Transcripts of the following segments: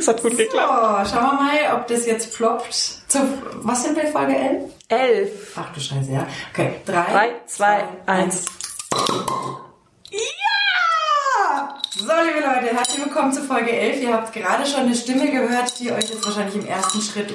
Das hat gut geklappt. So, schauen wir mal, ob das jetzt ploppt. Zu, was sind wir, Folge 11? Elf. Ach du Scheiße, ja. Okay, 3, Drei, zwei, eins. Ja! So, liebe Leute, herzlich willkommen zu Folge 11. Ihr habt gerade schon eine Stimme gehört, die euch jetzt wahrscheinlich im ersten Schritt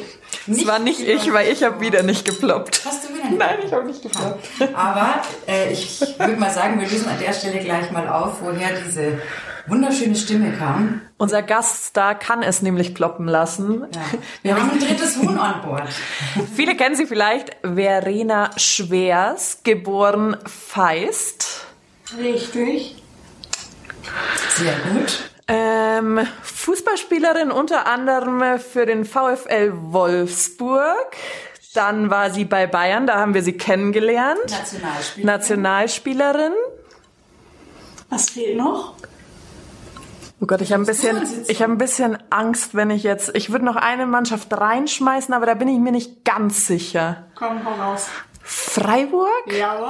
nicht... Das war nicht ich, weil ich habe wieder nicht geploppt. Hast du wieder nicht? Nein, ich habe nicht geploppt. Aber äh, ich würde mal sagen, wir lösen an der Stelle gleich mal auf, woher diese wunderschöne Stimme kam. Unser Gaststar kann es nämlich ploppen lassen. Ja. Wir haben ein drittes Huhn an Bord. Viele kennen sie vielleicht. Verena Schwers, geboren Feist. Richtig. Sehr gut. Ähm, Fußballspielerin unter anderem für den VfL Wolfsburg. Dann war sie bei Bayern, da haben wir sie kennengelernt. Nationalspieler. Nationalspielerin. Was fehlt noch? Oh Gott, ich habe ein bisschen, Vorsitzende. ich habe ein bisschen Angst, wenn ich jetzt, ich würde noch eine Mannschaft reinschmeißen, aber da bin ich mir nicht ganz sicher. Komm, hau raus. Freiburg? Jawohl!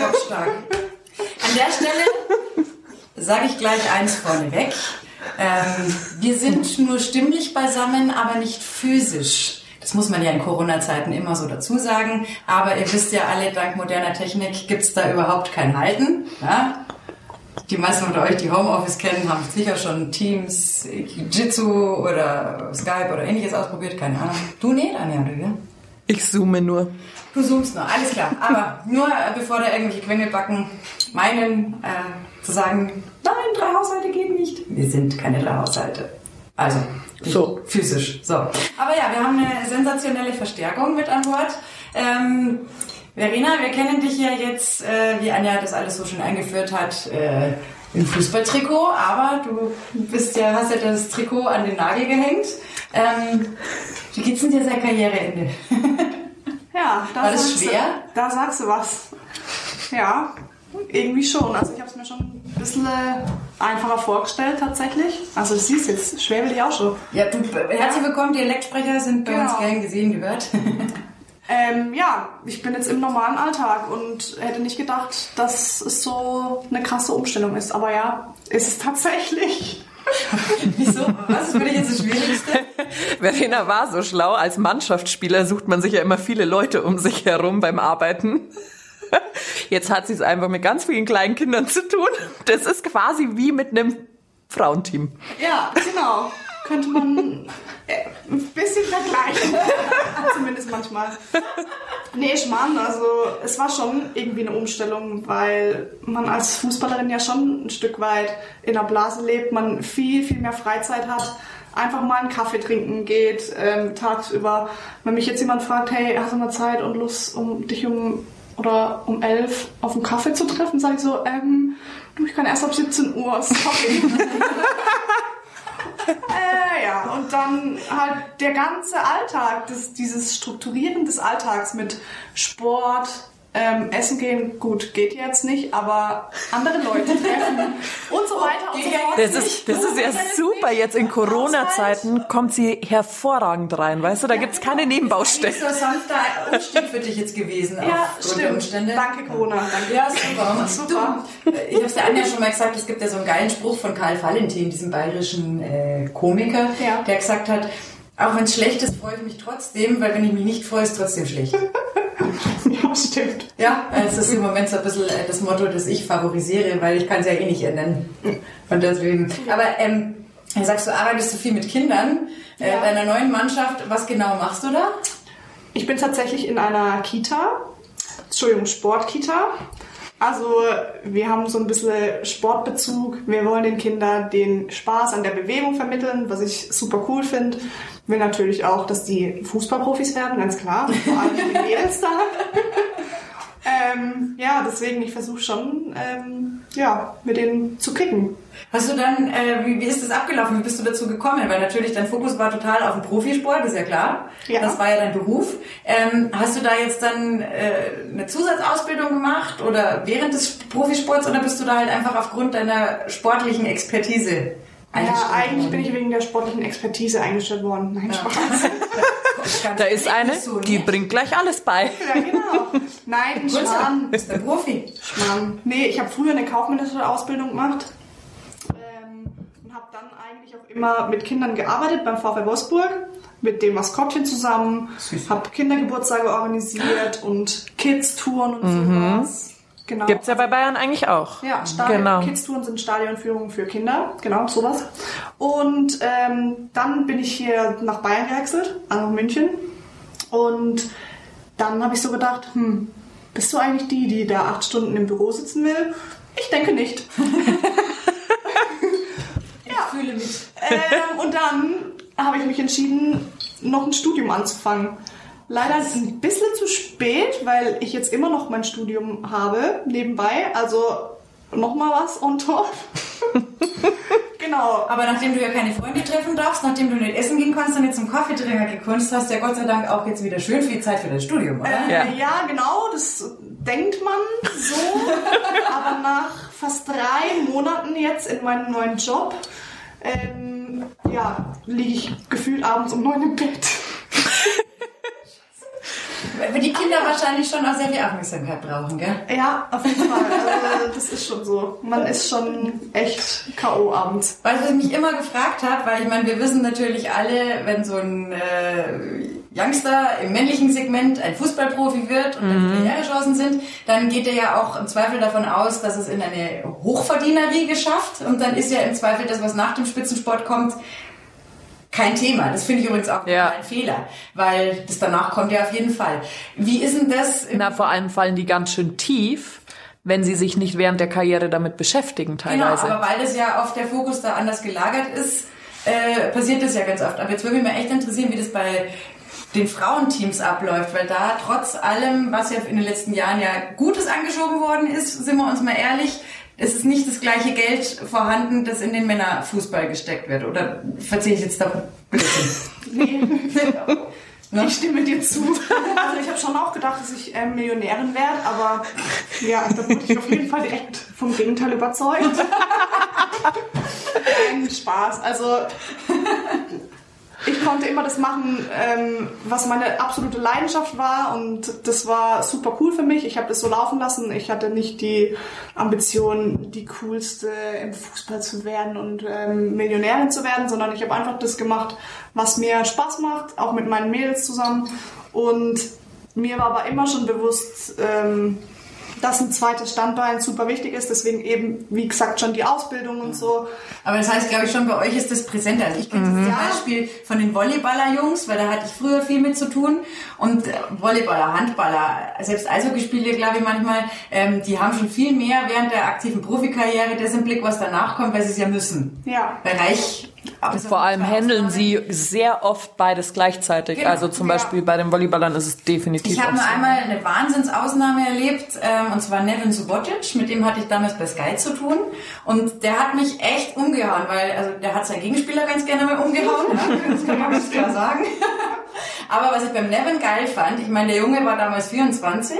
Bockstark. An der Stelle sage ich gleich eins vorneweg. Ähm, wir sind nur stimmlich beisammen, aber nicht physisch. Das muss man ja in Corona-Zeiten immer so dazu sagen. Aber ihr wisst ja alle, dank moderner Technik gibt's da überhaupt kein Halten. Ja? Die meisten von euch, die Homeoffice kennen, haben sicher schon Teams, Jitsu oder Skype oder ähnliches ausprobiert. Keine Ahnung. Du nicht, Anja, oder wie? Ich zoome nur. Du zoomst noch, alles klar. Aber nur äh, bevor da irgendwelche Quengelbacken meinen, äh, zu sagen, nein, drei Haushalte gehen nicht. Wir sind keine drei Haushalte. Also, So. physisch. So. Aber ja, wir haben eine sensationelle Verstärkung mit an Bord. Ähm, Verena, wir kennen dich ja jetzt, äh, wie Anja das alles so schön eingeführt hat, äh, im Fußballtrikot, aber du bist ja, hast ja das Trikot an den Nagel gehängt. Ähm, wie geht's denn dir seit Karriereende? Ja, da War das sagst schwer? Du, da sagst du was. Ja, irgendwie schon. Also ich habe es mir schon ein bisschen äh, einfacher vorgestellt tatsächlich. Also du siehst jetzt, schwer will ich auch schon. Ja, du, herzlich willkommen, Dialektsprecher sind bei uns Genau. gern gesehen, gehört. Ähm, ja, ich bin jetzt im normalen Alltag und hätte nicht gedacht, dass es so eine krasse Umstellung ist. Aber ja, ist es tatsächlich. Wieso? Was ist für dich jetzt das Schwierigste? Verena war so schlau. Als Mannschaftsspieler sucht man sich ja immer viele Leute um sich herum beim Arbeiten. Jetzt hat sie es einfach mit ganz vielen kleinen Kindern zu tun. Das ist quasi wie mit einem Frauenteam. Ja, genau. Könnte man ein bisschen vergleichen. Zumindest manchmal. Nee, Schmarrn, also es war schon irgendwie eine Umstellung, weil man als Fußballerin ja schon ein Stück weit in der Blase lebt, man viel, viel mehr Freizeit hat, einfach mal einen Kaffee trinken geht, ähm, tagsüber. Wenn mich jetzt jemand fragt, hey, hast du mal Zeit und Lust, um dich um oder um elf auf einen Kaffee zu treffen, sage ich so, ähm, du, ich kann erst ab 17 Uhr, sorry. Äh, ja, und dann halt der ganze Alltag, das, dieses Strukturieren des Alltags mit Sport, ähm, Essen gehen, gut, geht jetzt nicht, aber andere Leute treffen und so weiter und so fort. Das ist, das ist ja super. Jetzt in Corona-Zeiten kommt sie hervorragend rein, weißt du? Da gibt's keine Nebenbaustellen. Das ist so ein sanfter Umstieg für dich jetzt gewesen. Ja, aufgrund der stimmt. Umstände. Danke, Corona. Danke. Ja, super. Super. Du, ich habe es der Anja schon mal gesagt, es gibt ja so einen geilen Spruch von Karl Valentin, diesem bayerischen äh, Komiker, Ja. der gesagt hat, auch wenn es schlecht ist, freue ich mich trotzdem, weil wenn ich mich nicht freue, ist es trotzdem schlecht. Ja, stimmt. Ja, es ist im Moment so ein bisschen äh, das Motto, das ich favorisiere, weil ich kann es ja eh nicht ändern. Und deswegen. Aber ähm, dann sagst du, arbeitest du viel mit Kindern äh, Ja. bei einer neuen Mannschaft. Was genau machst du da? Ich bin tatsächlich in einer Kita, Entschuldigung, Sportkita. Also wir haben so ein bisschen Sportbezug. Wir wollen den Kindern den Spaß an der Bewegung vermitteln, was ich super cool finde. Will natürlich auch, dass die Fußballprofis werden, ganz klar. Vor allem die Mädels da. ähm, ja, deswegen, ich versuche schon, ähm, ja, mit denen zu kicken. Hast du dann, äh, wie, wie ist das abgelaufen? Wie bist du dazu gekommen? Weil natürlich dein Fokus war total auf dem Profisport, ist ja klar. Ja. Das war ja dein Beruf. Ähm, hast du da jetzt dann äh, eine Zusatzausbildung gemacht oder während des Profisports oder bist du da halt einfach aufgrund deiner sportlichen Expertise Ja, eigentlich worden? bin ich wegen der sportlichen Expertise eingestellt worden. Nein, Spaß. Ganz Da ist eine, so, die ne? bringt gleich alles bei. Ja, genau. Nein. Schmarrn. Bist der Profi. Schmarrn. Nee, ich habe früher eine kaufmännische Ausbildung gemacht ähm, und habe dann eigentlich auch immer mit Kindern gearbeitet beim VfL Wolfsburg, mit dem Maskottchen zusammen, habe Kindergeburtstage organisiert und Kids-Touren und sowas. Genau. Gibt's ja bei Bayern eigentlich auch. Ja, Stadion, Genau. Kids-Touren sind Stadionführungen für Kinder, genau, sowas. Und ähm, dann bin ich hier nach Bayern gewechselt, also nach München. Und dann habe ich so gedacht, hm, bist du eigentlich die, die da acht Stunden im Büro sitzen will? Ich denke nicht. Ich fühle mich. ähm, und dann habe ich mich entschieden, noch ein Studium anzufangen. Leider ist es ein bisschen zu spät, weil ich jetzt immer noch mein Studium habe nebenbei. Also nochmal was on top. genau. Aber nachdem du ja keine Freunde treffen darfst, nachdem du nicht essen gehen kannst und jetzt zum Kaffeetrinker gekunst hast, du ja Gott sei Dank auch jetzt wieder schön viel Zeit für das Studium, oder? Äh, Ja. ja. genau, das denkt man so. Aber nach fast drei Monaten jetzt in meinem neuen Job, ähm, ja, liege ich gefühlt abends um neun im Bett. Weil die Kinder wahrscheinlich schon auch sehr viel Aufmerksamkeit brauchen, gell? Ja, auf jeden Fall. Also, das ist schon so. Man ist schon echt K.O. abends. Weil was ich mich immer gefragt habe, weil ich meine, wir wissen natürlich alle, wenn so ein äh, Youngster im männlichen Segment ein Fußballprofi wird und dann Karrierechancen sind, dann geht er ja auch im Zweifel davon aus, dass es in eine Hochverdienerriege schafft und dann ist ja im Zweifel das, was nach dem Spitzensport kommt, kein Thema. Das finde ich übrigens auch Ja. ein Fehler, weil das danach kommt ja auf jeden Fall. Wie ist denn das? Na, vor allem fallen die ganz schön tief, wenn sie sich nicht während der Karriere damit beschäftigen Genau, teilweise. aber weil das ja oft der Fokus da anders gelagert ist, äh, passiert das ja ganz oft. Aber jetzt würde mich mal echt interessieren, wie das bei den Frauenteams abläuft, weil da trotz allem, was ja in den letzten Jahren ja Gutes angeschoben worden ist, sind wir uns mal ehrlich, es ist nicht das gleiche Geld vorhanden, das in den Männerfußball gesteckt wird. Oder verziehe ich jetzt da? Nee, ich stimme dir zu. Also ich habe schon auch gedacht, dass ich ähm, Millionärin werde, aber ja, da wurde ich auf jeden Fall direkt vom Gegenteil überzeugt. Nein, Spaß. Also ich konnte immer das machen, ähm, was meine absolute Leidenschaft war und das war super cool für mich. Ich habe das so laufen lassen. Ich hatte nicht die Ambition, die coolste im Fußball zu werden und ähm, Millionärin zu werden, sondern ich habe einfach das gemacht, was mir Spaß macht, auch mit meinen Mädels zusammen. Und mir war aber immer schon bewusst, ähm, dass ein zweites Standbein super wichtig ist. Deswegen eben, wie gesagt, schon die Ausbildung und so. Aber das heißt, glaube ich, schon bei euch ist das präsenter. Also ich kenne das zum Beispiel von den Volleyballer-Jungs, weil da hatte ich früher viel mit zu tun. Und äh, Volleyballer, Handballer, selbst Eishockeyspieler, glaube ich manchmal, ähm, die haben schon viel mehr während der aktiven Profikarriere das im Blick, was danach kommt, weil sie es ja müssen. Ja. Bereich. Vor allem handeln sie sehr oft beides gleichzeitig. Genau, also zum ja. Beispiel bei den Volleyballern ist es definitiv Ich habe nur so. einmal eine Wahnsinnsausnahme erlebt, ähm, und zwar Nevin Subotic, mit dem hatte ich damals bei Sky zu tun. Und der hat mich echt umgehauen, weil also der hat seinen Gegenspieler ganz gerne mal umgehauen, ja, das kann man ganz klar sagen. Aber was ich beim Nevin geil fand, ich meine, der Junge war damals 24,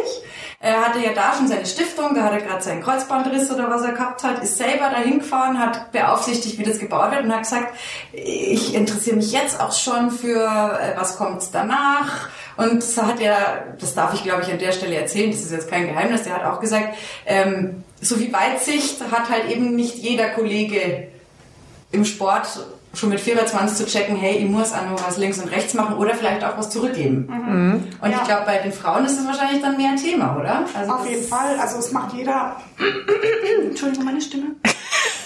er hatte ja da schon seine Stiftung, da hat er gerade seinen Kreuzbandriss oder was er gehabt hat, ist selber dahin gefahren, hat beaufsichtigt, wie das gebaut wird und hat gesagt, ich interessiere mich jetzt auch schon für, äh, was kommt danach. Und das hat er, das darf ich glaube ich an der Stelle erzählen, das ist jetzt kein Geheimnis, der hat auch gesagt, ähm, so viel Weitsicht hat halt eben nicht jeder Kollege im Sport schon mit 24 zu checken, hey, ich muss auch noch was links und rechts machen oder vielleicht auch was zurückgeben. Und ich Ja. glaube, bei den Frauen ist das wahrscheinlich dann mehr ein Thema, oder? Also Auf jeden Fall. Also es macht jeder. Entschuldigung, meine Stimme.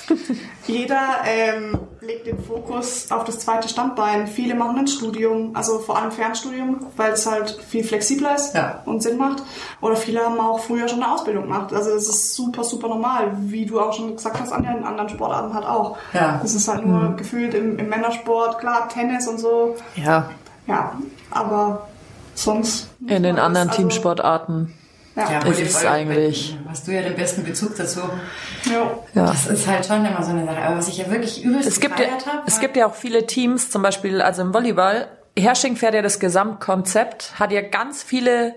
jeder ähm, legt den Fokus auf das zweite Standbein. Viele machen ein Studium, also vor allem Fernstudium, weil es halt viel flexibler ist Ja. und Sinn macht. Oder viele haben auch früher schon eine Ausbildung gemacht. Also es ist super, super normal, wie du auch schon gesagt hast, Anja, in anderen Sportarten halt auch. Ja. Das ist halt nur gefühlt im, im Männersport, klar, Tennis und so. Ja, Ja, aber sonst. in den anderen also, Teamsportarten. Ja. Ja, ist es eigentlich. Hast du ja den besten Bezug dazu. ja. Das ist halt schon immer so eine Sache. Aber was ich ja wirklich übelst Es gibt, ja, habe, es gibt ja auch viele Teams, zum Beispiel also im Volleyball. Hersching fährt ja das Gesamtkonzept, hat ja ganz viele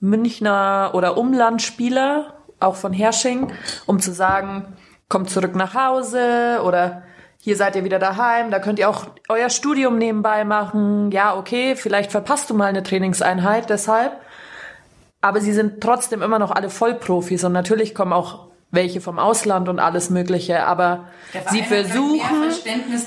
Münchner oder Umlandspieler, auch von Hersching, um zu sagen, kommt zurück nach Hause oder hier seid ihr wieder daheim, da könnt ihr auch euer Studium nebenbei machen. Ja, okay, vielleicht verpasst du mal eine Trainingseinheit deshalb. Aber sie sind trotzdem immer noch alle Vollprofis und natürlich kommen auch welche vom Ausland und alles Mögliche. Aber sie versuchen,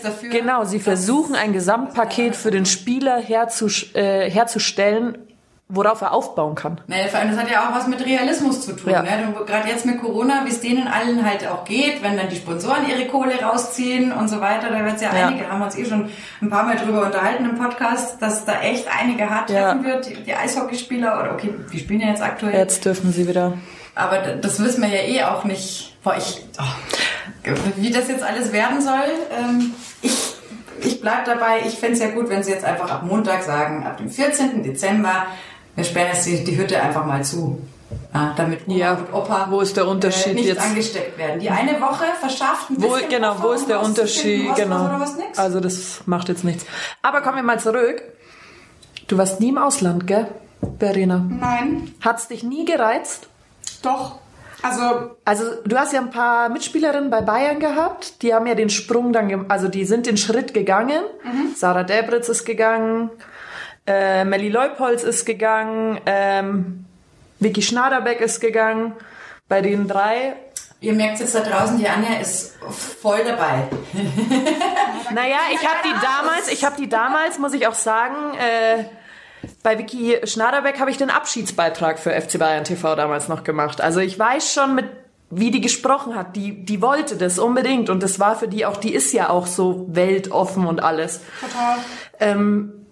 dafür, genau, sie versuchen ein Gesamtpaket für den Spieler herzus äh, herzustellen, worauf er aufbauen kann. Naja, vor allem, das hat ja auch was mit Realismus zu tun. Ja. Ne? Gerade jetzt mit Corona, wie es denen allen halt auch geht, wenn dann die Sponsoren ihre Kohle rausziehen und so weiter, da wird es ja, Ja. einige, haben wir uns eh schon ein paar Mal drüber unterhalten im Podcast, dass da echt einige hart Ja. treffen wird, die, Eishockeyspieler oder okay, die spielen ja jetzt aktuell. Jetzt dürfen sie wieder. Aber das wissen wir ja eh auch nicht. Boah, ich, oh, wie das jetzt alles werden soll, ähm, ich, ich bleib dabei. Ich fänd's ja gut, wenn sie jetzt einfach ab Montag sagen, ab dem 14. Dezember, wir sperren jetzt die, die Hütte einfach mal zu. Ja, damit Oma Ja, und Opa wo ist der Unterschied äh, nicht jetzt? angesteckt werden. Die eine Woche verschafft ein Wo, bisschen genau, Puffer, wo ist der Unterschied? was Genau. Also das macht jetzt nichts. Aber kommen wir mal zurück. Du warst nie im Ausland, gell, Verena? Nein, Hat's dich nie gereizt? doch. Also, Also du hast ja ein paar Mitspielerinnen bei Bayern gehabt, die haben ja den Sprung dann, also die sind den Schritt gegangen. Sarah Debritz ist gegangen, äh, Melly Leupolz ist gegangen, ähm, Vicky Schnaderbeck ist gegangen. Bei den drei, Ihr merkt jetzt da draußen, die Anja ist voll dabei. naja, ich habe die damals, ich habe die damals, muss ich auch sagen, äh, bei Vicky Schnaderbeck habe ich den Abschiedsbeitrag für FC Bayern TV damals noch gemacht. Also ich weiß schon mit wie die gesprochen hat, die die wollte das unbedingt und das war für die auch, die ist ja auch so weltoffen und alles. total. Ähm,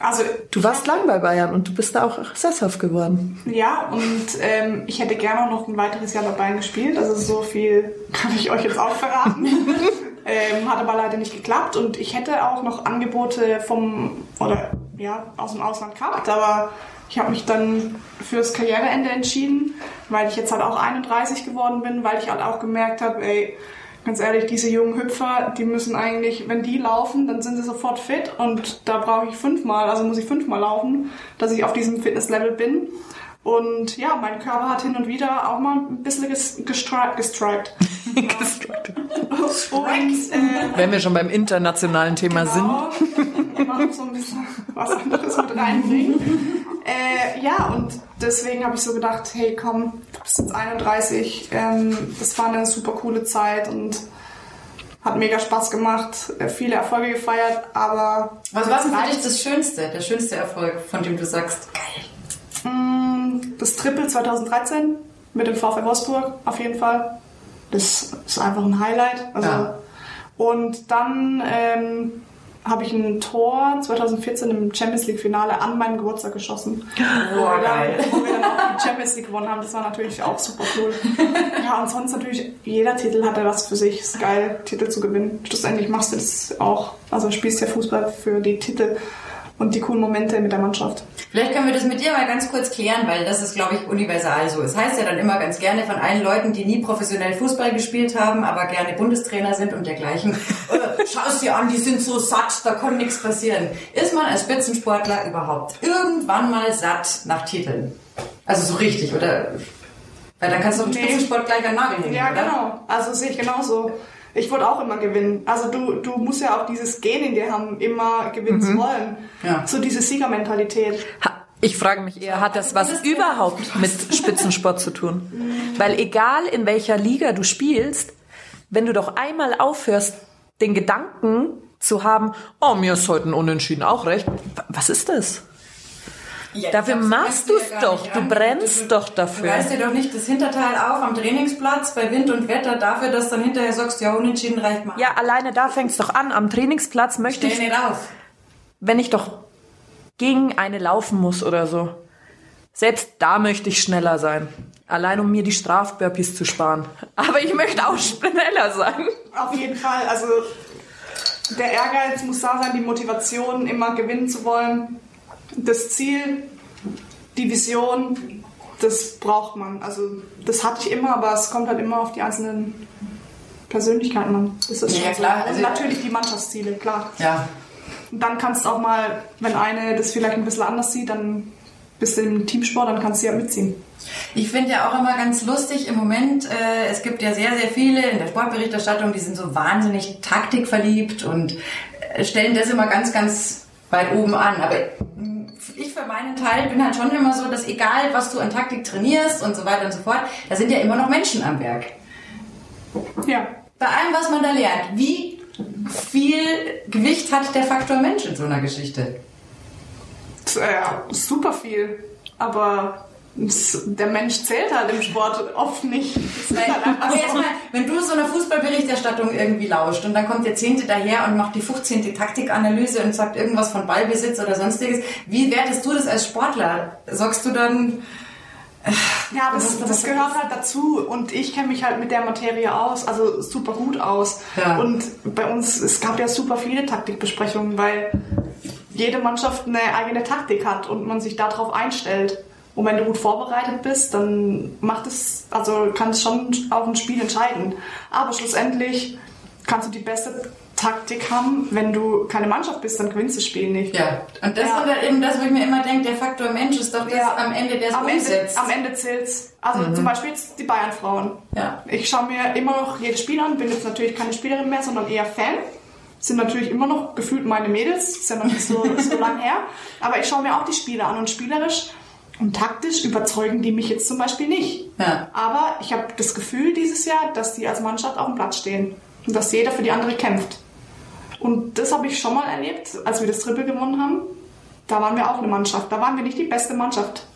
Also, du warst lang bei Bayern und du bist da auch sesshaft geworden. ja, und ähm, ich hätte gerne auch noch ein weiteres Jahr bei Bayern gespielt. Also, so viel kann ich euch jetzt auch verraten. ähm, hat aber leider nicht geklappt und ich hätte auch noch Angebote vom, oder ja, aus dem Ausland gehabt, aber ich habe mich dann fürs Karriereende entschieden, weil ich jetzt halt auch 31 geworden bin, weil ich halt auch gemerkt habe, ey, ganz ehrlich, diese jungen Hüpfer, die müssen eigentlich, wenn die laufen, dann sind sie sofort fit und da brauche ich fünfmal, also muss ich fünfmal laufen, dass ich auf diesem Fitnesslevel bin. Und ja, mein Körper hat hin und wieder auch mal ein bisschen ges gestri gestriped. und, äh, Wenn wir schon beim internationalen Thema sind. Genau. Immer noch so ein bisschen was anderes mit reinbringen. Äh, ja, und deswegen habe ich so gedacht, hey komm, du bist jetzt 31, ähm, das war eine super coole Zeit und hat mega Spaß gemacht, äh, viele Erfolge gefeiert, aber Was war denn für dich das Schönste, der schönste Erfolg, von dem du sagst, geil? Mm, das Triple 2013 mit dem VfL Wolfsburg auf jeden Fall. Das ist einfach ein Highlight. Also, Ja. Und dann ähm, habe ich ein Tor 2014 im Champions League Finale an meinem Geburtstag geschossen. wo, wir geil. dann, wo wir dann auch die Champions League gewonnen haben. Das war natürlich auch super cool. ja, und sonst natürlich, jeder Titel hat ja was für sich. ist geil, Titel zu gewinnen. Schlussendlich machst du das auch. Also spielst ja Fußball für die Titel und die coolen Momente mit der Mannschaft. Vielleicht können wir das mit dir mal ganz kurz klären, weil das ist, glaube ich, universal so. Es heißt ja dann immer ganz gerne von allen Leuten, die nie professionell Fußball gespielt haben, aber gerne Bundestrainer sind und dergleichen. äh, Schau es dir an, die sind so satt, da kann nichts passieren. Ist man als Spitzensportler überhaupt irgendwann mal satt nach Titeln? Also so richtig, oder? Weil dann kannst du Nee. Spitzensport gleich an den Nagel hängen, Ja, oder? genau. Also sehe ich genauso. Ich wollte auch immer gewinnen. Also du, du musst ja auch dieses Gen in dir haben, immer gewinnen zu wollen. Ja. So diese Siegermentalität. Ha- Ich frage mich eher, hat das was überhaupt mit Spitzensport zu tun? Weil egal in welcher Liga du spielst, wenn du doch einmal aufhörst, den Gedanken zu haben, oh, mir ist heute ein Unentschieden auch recht. Was ist das? Ja, Dafür machst du ja gar doch. Du an. brennst doch dafür. Du reißt dir doch nicht das Hinterteil auf am Trainingsplatz bei Wind und Wetter dafür, dass dann hinterher sagst, ja, unentschieden reicht mal. Ja, alleine da fängt's doch an. Am Trainingsplatz möchte Stell ich, nicht auf. wenn ich doch gegen eine laufen muss oder so, selbst da möchte ich schneller sein. Allein um mir die Strafburpees zu sparen. Aber ich möchte auch schneller sein. Auf jeden Fall. Also der Ehrgeiz muss da sein, die Motivation, immer gewinnen zu wollen. Das Ziel, die Vision, das braucht man. Also das hatte ich immer, aber es kommt halt immer auf die einzelnen Persönlichkeiten an. Das ist Ja, schon klar. So. Also- natürlich die Mannschaftsziele, klar. Ja. Und dann kannst du auch mal, wenn eine das vielleicht ein bisschen anders sieht, dann bist du im Teamsport, dann kannst du ja mitziehen. Ich finde ja auch immer ganz lustig im Moment, äh, es gibt ja sehr, sehr viele in der Sportberichterstattung, die sind so wahnsinnig taktikverliebt und äh, stellen das immer ganz, ganz weit oben an. Aber ich für meinen Teil bin halt schon immer so, dass egal, was du an Taktik trainierst und so weiter und so fort, da sind ja immer noch Menschen am Werk. Ja. Bei allem, was man da lernt. Wie viel Gewicht hat der Faktor Mensch in so einer Geschichte? Ja, super viel. Aber der Mensch zählt halt im Sport oft nicht. Halt einfach aber so. jetzt mal, wenn du so einer Fußballberichterstattung irgendwie lauscht und dann kommt der Zehnte daher und macht die 15. Taktikanalyse und sagt irgendwas von Ballbesitz oder sonstiges, wie wertest du das als Sportler? Sagst du dann, Ja, das, Das- das gehört halt dazu und ich kenne mich halt mit der Materie aus, also super gut aus. Ja. Und bei uns, es gab ja super viele Taktikbesprechungen, weil jede Mannschaft eine eigene Taktik hat und man sich darauf einstellt. Und wenn du gut vorbereitet bist, dann macht es, also kann es schon auch ein Spiel entscheiden. Aber schlussendlich kannst du die beste Taktik haben, wenn du keine Mannschaft bist, dann gewinnst du das Spiel nicht. ja. Und das Ja. ist dann eben das, wo ich mir immer denke, der Faktor Mensch ist doch das Ja. am Ende, der es am Ende, umsetzt. am Ende zählt's. Also zum Beispiel die Bayern-Frauen. Ja. Ich schaue mir immer noch jedes Spiel an, bin jetzt natürlich keine Spielerin mehr, sondern eher Fan. Sind natürlich immer noch gefühlt meine Mädels, ist ja noch nicht so, so lang her. Aber ich schaue mir auch die Spiele an und spielerisch und taktisch überzeugen die mich jetzt zum Beispiel nicht. Ja. Aber ich habe das Gefühl dieses Jahr, dass die als Mannschaft auf dem Platz stehen und dass jeder für die andere kämpft. Und das habe ich schon mal erlebt, als wir das Triple gewonnen haben. Da waren wir auch eine Mannschaft. Da waren wir nicht die beste Mannschaft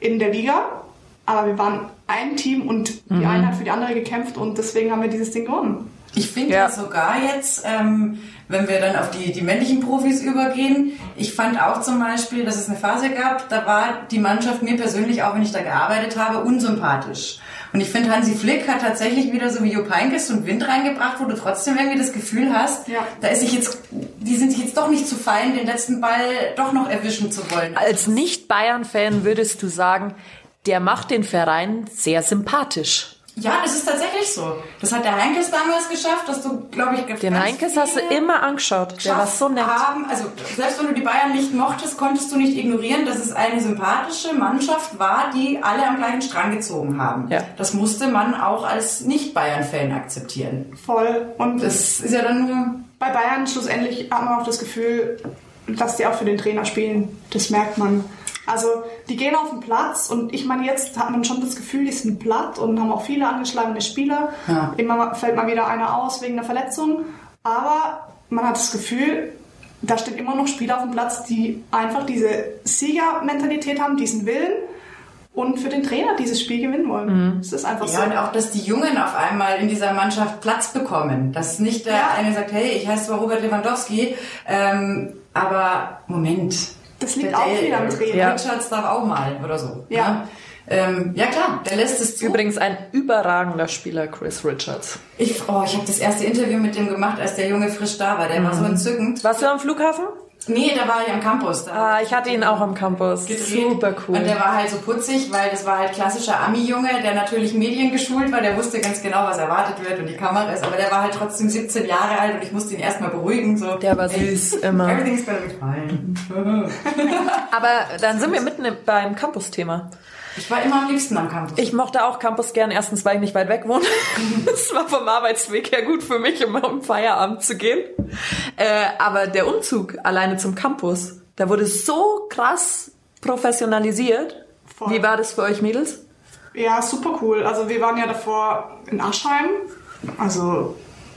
in der Liga, aber wir waren ein Team und die eine hat für die andere gekämpft und deswegen haben wir dieses Ding gewonnen. Ich finde Ja. ja. sogar jetzt, ähm, wenn wir dann auf die, die männlichen Profis übergehen, ich fand auch zum Beispiel, dass es eine Phase gab, da war die Mannschaft mir persönlich, auch wenn ich da gearbeitet habe, unsympathisch. Und ich finde, Hansi Flick hat tatsächlich wieder so wie Jupp Heynckes so einen Wind reingebracht, wo du trotzdem irgendwie das Gefühl hast, Ja. da ist sich jetzt, die sind sich jetzt doch nicht zu fein, den letzten Ball doch noch erwischen zu wollen. Als Nicht-Bayern-Fan würdest du sagen, der macht den Verein sehr sympathisch. Ja, das ist tatsächlich so. Das hat der Heinkes damals geschafft, dass du, glaube ich, Den Heinkes hast du immer angeschaut. Der war so nett. Haben, also selbst wenn du die Bayern nicht mochtest, konntest du nicht ignorieren, dass es eine sympathische Mannschaft war, die alle am gleichen Strang gezogen haben. Ja. Das musste man auch als Nicht-Bayern-Fan akzeptieren. Voll. Und Das ist ja dann nur. bei Bayern schlussendlich hat man auch das Gefühl, dass die auch für den Trainer spielen. Das merkt man. Also die gehen auf den Platz und ich meine, jetzt hat man schon das Gefühl, die sind platt und haben auch viele angeschlagene Spieler. Ja. Immer fällt mal wieder einer aus wegen einer Verletzung. Aber man hat das Gefühl, da stehen immer noch Spieler auf dem Platz, die einfach diese Siegermentalität haben, diesen Willen und für den Trainer dieses Spiel gewinnen wollen. Es ist einfach Ja, und so. auch, dass die Jungen auf einmal in dieser Mannschaft Platz bekommen. Dass nicht der Ja. eine sagt, hey, ich heiße zwar Robert Lewandowski, ähm, aber Moment. Das liegt Der auch viel am Trainer. Ja. Richards darf auch mal oder so. Ja. ne? Ähm, ja klar, der lässt es zu. Übrigens ein überragender Spieler, Chris Richards. Ich, oh, ich habe das erste Interview mit dem gemacht, als der Junge frisch da war. Der war so entzückend. Warst du am Flughafen? Nee, da war ich am Campus. Da Ah, ich hatte ihn auch am Campus. gedreht. Super cool. Und der war halt so putzig, weil das war halt klassischer Ami-Junge, der natürlich mediengeschult war. Der wusste ganz genau, was erwartet wird und die Kamera ist. Aber der war halt trotzdem 17 Jahre alt und ich musste ihn erstmal beruhigen. So, Der war süß, immer. Everything's gonna be fine. Aber dann sind wir mitten im- beim Campus-Thema. Ich war immer am liebsten am Campus. Ich mochte auch Campus gern, erstens, weil ich nicht weit weg wohne. Das war vom Arbeitsweg her gut für mich, um um Feierabend zu gehen. Äh, aber der Umzug alleine zum Campus, da wurde so krass professionalisiert. Voll. Wie war das für euch Mädels? Ja, super cool. Also wir waren ja davor in Aschheim. Also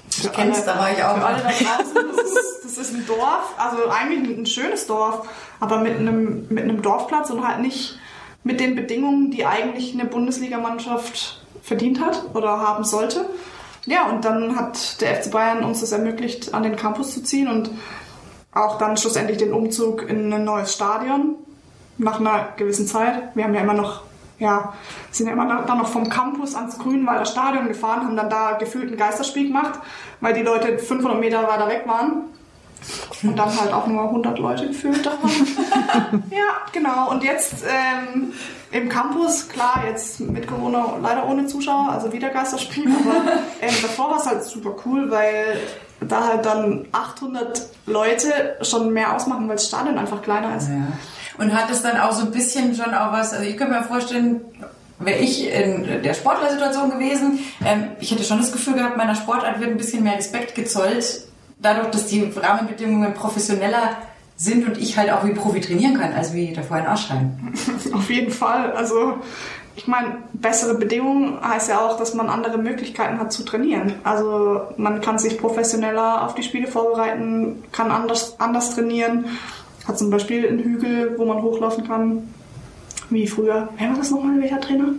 für kenn's, da war ich auch Für alle da draußen. Das ist, das ist ein Dorf, also eigentlich ein schönes Dorf, aber mit einem, mit einem Dorfplatz und halt nicht mit den Bedingungen, die eigentlich eine Bundesligamannschaft verdient hat oder haben sollte. Ja, und dann hat der FC Bayern uns das ermöglicht, an den Campus zu ziehen und auch dann schlussendlich den Umzug in ein neues Stadion nach einer gewissen Zeit. Wir haben ja immer noch, ja, sind ja immer noch- dann noch vom Campus ans Grünwalder Stadion gefahren, haben dann da gefühlt ein Geisterspiel gemacht, weil die Leute 500 Meter weiter weg waren. Und dann halt auch nur 100 Leute gefühlt da waren. ja, genau. Und jetzt ähm, im Campus, klar, jetzt mit Corona leider ohne Zuschauer, also wieder Geisterspiel, aber ähm, davor war es halt super cool, weil da halt dann 800 Leute schon mehr ausmachen, weil das Stadion einfach kleiner ist. Ja. Und hat es dann auch so ein bisschen schon auch was, also ich könnte mir vorstellen, wäre ich in der Sportlersituation gewesen, ähm, ich hätte schon das Gefühl gehabt, meiner Sportart wird ein bisschen mehr Respekt gezollt, dadurch, dass die Rahmenbedingungen professioneller sind und ich halt auch wie Profi trainieren kann, als wie davor in Aschheim. Auf jeden Fall. Also ich meine, bessere Bedingungen heißt ja auch, dass man andere Möglichkeiten hat zu trainieren. Also man kann sich professioneller auf die Spiele vorbereiten, kann anders, anders trainieren, hat zum Beispiel einen Hügel, wo man hochlaufen kann, wie früher. Wer war das nochmal, welcher Trainer?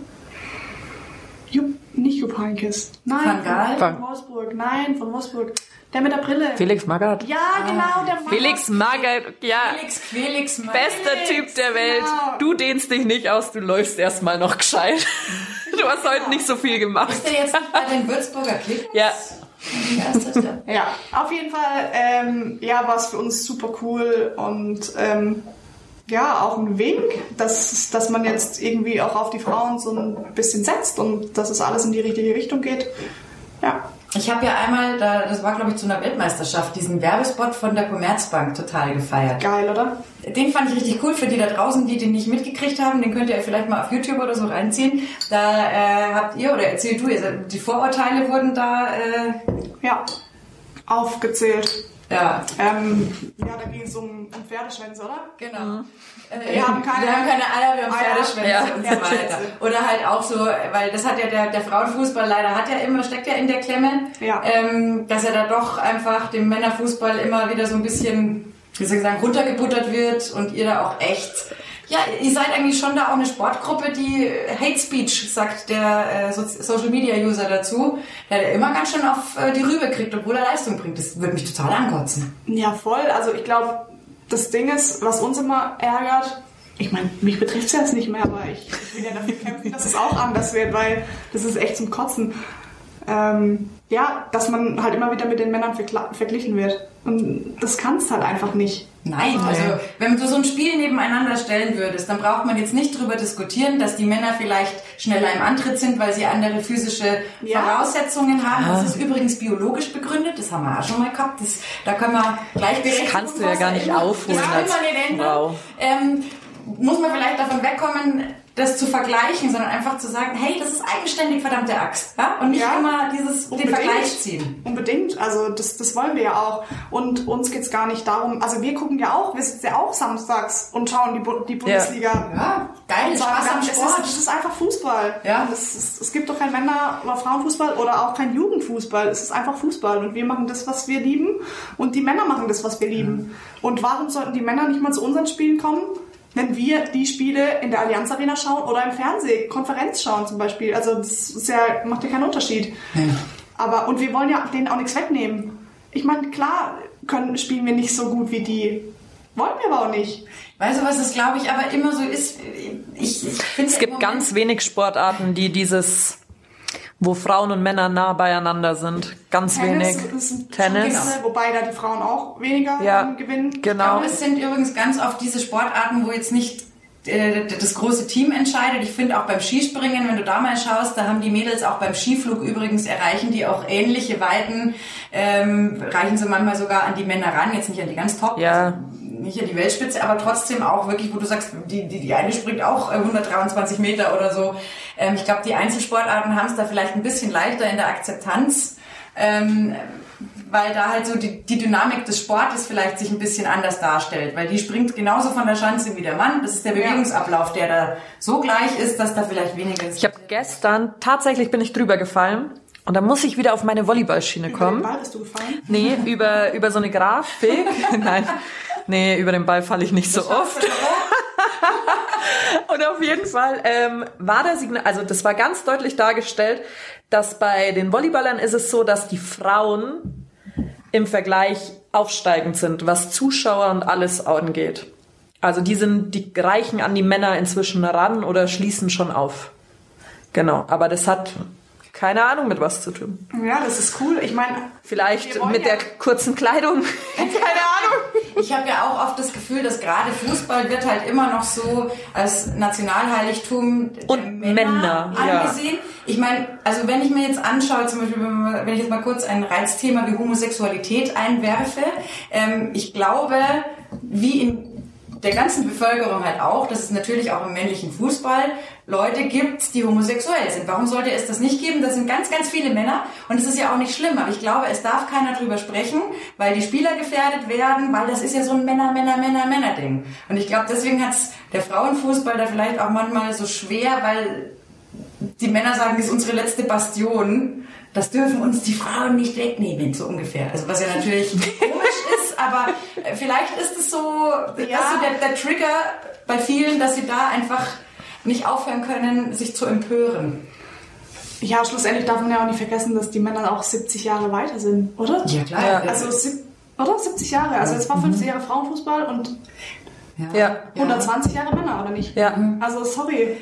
Jupp, nicht Jupp Heynckes. Nein, Van Gaal? von Wolfsburg. Nein, von Wolfsburg. Der mit der Brille. Felix Magath. Ja, genau, der Mann. Felix Magath, ja. Felix, Felix, Mann. Bester Typ der Welt. genau. Du dehnst dich nicht aus, du läufst erstmal noch gescheit. Du hast heute nicht so viel gemacht. Ist der jetzt bei den Würzburger Kickers? Ja. Ja? Ja, auf jeden Fall, ähm, ja, war es für uns super cool und ähm, ja, auch ein Wink, dass, dass man jetzt irgendwie auch auf die Frauen so ein bisschen setzt und dass es alles in die richtige Richtung geht. Ja, Ich habe ja einmal, da, das war glaube ich zu einer Weltmeisterschaft, diesen Werbespot von der Commerzbank total gefeiert. geil, oder? Den fand ich richtig cool für die da draußen, die den nicht mitgekriegt haben. Den könnt ihr vielleicht mal auf YouTube oder so reinziehen. Da äh, habt ihr oder erzählt du, die Vorurteile wurden da, äh, Ja, aufgezählt. Ja, Ähm, ja, da ging es um, um Pferdeschwänze, oder? genau. Äh, Wir haben keine- wir haben keine Eier, wir haben. Pferdeschwänze Ja. und so weiter. Oder halt auch so, weil das hat ja der, der Frauenfußball leider hat ja immer, steckt ja in der Klemme, Ja. ähm, dass er da doch einfach dem Männerfußball immer wieder so ein bisschen, wie soll ich sagen, runtergebuttert wird und ihr da auch echt ja, ihr seid eigentlich schon da auch eine Sportgruppe, die Hate Speech, sagt der äh, so Social Media User dazu, der, immer ganz schön auf äh, die Rübe kriegt, obwohl er Leistung bringt. Das würde mich total ankotzen. Ja, voll. Also ich glaube, das Ding ist, was uns immer ärgert, ich meine, mich betrifft es jetzt nicht mehr, aber ich, ich will ja dafür kämpfen, dass es auch anders wird, weil das ist echt zum Kotzen. Ähm, ja, dass man halt immer wieder mit den Männern verglichen wird. Und das kannst halt einfach nicht. Nein, also wenn du so ein Spiel nebeneinander stellen würdest, dann braucht man jetzt nicht drüber diskutieren, dass die Männer vielleicht schneller im Antritt sind, weil sie andere physische Ja. Voraussetzungen haben. Das ist übrigens biologisch begründet, das haben wir auch schon mal gehabt. Das, da können wir Gleichberechtigung... Das kannst du ja gar nicht aufholen Das kann man nicht ändern. Ähm, muss man vielleicht davon wegkommen, das zu vergleichen, sondern einfach zu sagen, hey, das ist eigenständig, verdammte Axt. Ja? Und nicht Ja. immer dieses, den Unbedingt. Vergleich ziehen. Unbedingt, also das, das wollen wir ja auch. Und uns geht's gar nicht darum, also wir gucken ja auch, wir sitzen ja auch samstags und schauen die, die Bundesliga. Ja, geil, Und sagen Spaß am dann, es Sport. ist, es ist einfach Fußball. Ja. Es, ist, es gibt doch kein Männer- oder Frauenfußball oder auch kein Jugendfußball. Es ist einfach Fußball und wir machen das, was wir lieben und die Männer machen das, was wir lieben. Und warum sollten die Männer nicht mal zu unseren Spielen kommen, wenn wir die Spiele in der Allianz Arena schauen oder im Fernsehen, Konferenz schauen zum Beispiel? Also das ist ja, macht ja keinen Unterschied. Aber und wir wollen ja denen auch nichts wegnehmen. Ich meine, klar können, spielen wir nicht so gut wie die. Wollen wir aber auch nicht. Weißt du, was es, glaube ich, aber immer so ist? Ich, ich finde Es gibt ganz wenig Sportarten, die dieses, wo Frauen und Männer nah beieinander sind. Ganz wenig. ist ein Tennis. Tennis, wobei da die Frauen auch weniger Ja, ähm, gewinnen. Ich genau. glaube, es sind übrigens ganz oft diese Sportarten, wo jetzt nicht äh, das große Team entscheidet. Ich finde auch beim Skispringen, wenn du da mal schaust, da haben die Mädels auch beim Skiflug übrigens erreichen die auch ähnliche Weiten, ähm, reichen sie manchmal sogar an die Männer ran, jetzt nicht an die ganz Top, Ja. also nicht an die Weltspitze, aber trotzdem auch wirklich, wo du sagst, die, die, die eine springt auch äh, 123 Meter oder so. Ähm, ich glaube, die Einzelsportarten haben es da vielleicht ein bisschen leichter in der Akzeptanz. Ähm, weil da halt so die, die Dynamik des Sportes vielleicht sich ein bisschen anders darstellt, weil die springt genauso von der Schanze wie der Mann. Das ist der Bewegungsablauf, der da so gleich ist, dass da vielleicht weniger ist. Ich habe gestern, tatsächlich bin ich drüber gefallen und da muss ich wieder auf meine Volleyballschiene Über den kommen. Ball bist du gefallen? Nee, über, über so eine Grafik. Nein, nee, über den Ball falle ich nicht so oft. Und auf jeden Fall ähm, war der Signal, also das war ganz deutlich dargestellt, dass bei den Volleyballern ist es so, dass die Frauen im Vergleich aufsteigend sind, was Zuschauer und alles angeht. Also die sind, die reichen an die Männer inzwischen ran oder schließen schon auf. Genau, aber das hat keine Ahnung mit was zu tun. Ja, das ist cool. Ich meine, Vielleicht mit ja- der kurzen Kleidung. Keine Ahnung. Ich habe ja auch oft das Gefühl, dass gerade Fußball wird halt immer noch so als Nationalheiligtum Und Männer, ja. angesehen. Ich meine, also wenn ich mir jetzt anschaue, zum Beispiel, wenn ich jetzt mal kurz ein Reizthema wie Homosexualität einwerfe, ähm, ich glaube, wie in der ganzen Bevölkerung halt auch, dass es natürlich auch im männlichen Fußball Leute gibt, die homosexuell sind. Warum sollte es das nicht geben? Das sind ganz, ganz viele Männer und es ist ja auch nicht schlimm, aber ich glaube, es darf keiner drüber sprechen, weil die Spieler gefährdet werden, weil das ist ja so ein Männer, Männer, Männer, Männer-Ding. Und ich glaube, deswegen hat es der Frauenfußball da vielleicht auch manchmal so schwer, weil die Männer sagen, das ist unsere letzte Bastion. Das dürfen uns die Frauen nicht wegnehmen, so ungefähr. Also was ja natürlich komisch ist, aber äh, vielleicht ist es so, ja. der, der Trigger bei vielen, dass sie da einfach nicht aufhören können, sich zu empören. Ja, schlussendlich darf man ja auch nicht vergessen, dass die Männer auch 70 Jahre weiter sind, oder? Ja, klar. Ja. Also, oder? 70 Jahre. Also, jetzt war 50 Jahre Frauenfußball und ja. 120 Jahre Männer, oder nicht? Ja. Also, sorry.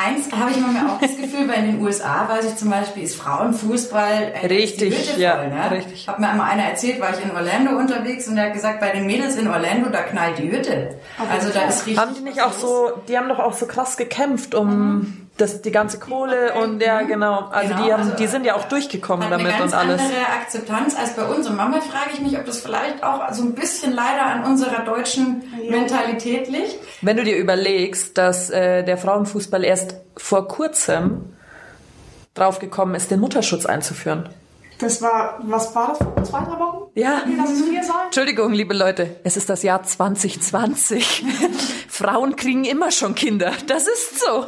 Eins habe ich manchmal auch das Gefühl, weil in den USA weiß ich zum Beispiel, ist Frauenfußball äh, richtig, voll, ja, ne? richtig. Hat mir einmal einer erzählt, war ich in Orlando unterwegs und der hat gesagt, bei den Mädels in Orlando, da knallt die Hütte. Also da ist richtig. Haben die nicht auch so, die haben doch auch so krass gekämpft um mhm das, die ganze Kohle und ja, genau. Also, genau, die, haben, also die sind ja auch durchgekommen damit und alles. Eine ganz andere Akzeptanz als bei uns. Und manchmal frage ich mich, ob das vielleicht auch so ein bisschen leider an unserer deutschen Mentalität liegt. Wenn du dir überlegst, dass äh, der Frauenfußball erst vor kurzem draufgekommen ist, den Mutterschutz einzuführen. Das war, was war das, vor zwei, drei Wochen? Ja. Lass es vier sein? Entschuldigung, liebe Leute, es ist das Jahr 2020. Frauen kriegen immer schon Kinder. Das ist so.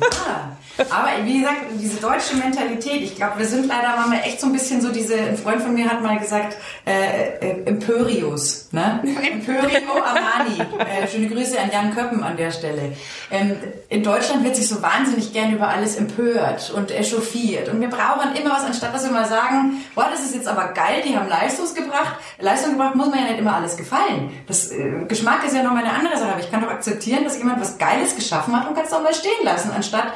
Ja. Aber wie gesagt, diese deutsche Mentalität, ich glaube, wir sind leider mal echt so ein bisschen so diese, ein Freund von mir hat mal gesagt, äh, äh, Empörius, ne? Empörio Armani. Äh, schöne Grüße an Jan Köppen an der Stelle. Ähm, in Deutschland wird sich so wahnsinnig gern über alles empört und echauffiert. Und wir brauchen immer was, anstatt dass wir mal sagen, boah, das ist jetzt aber geil, die haben Leistung gebracht. Leistung gebracht muss man ja nicht immer alles gefallen. Das äh, Geschmack ist ja nochmal eine andere Sache, aber ich kann doch akzeptieren, dass jemand was Geiles geschaffen hat und kann es auch mal stehen lassen, anstatt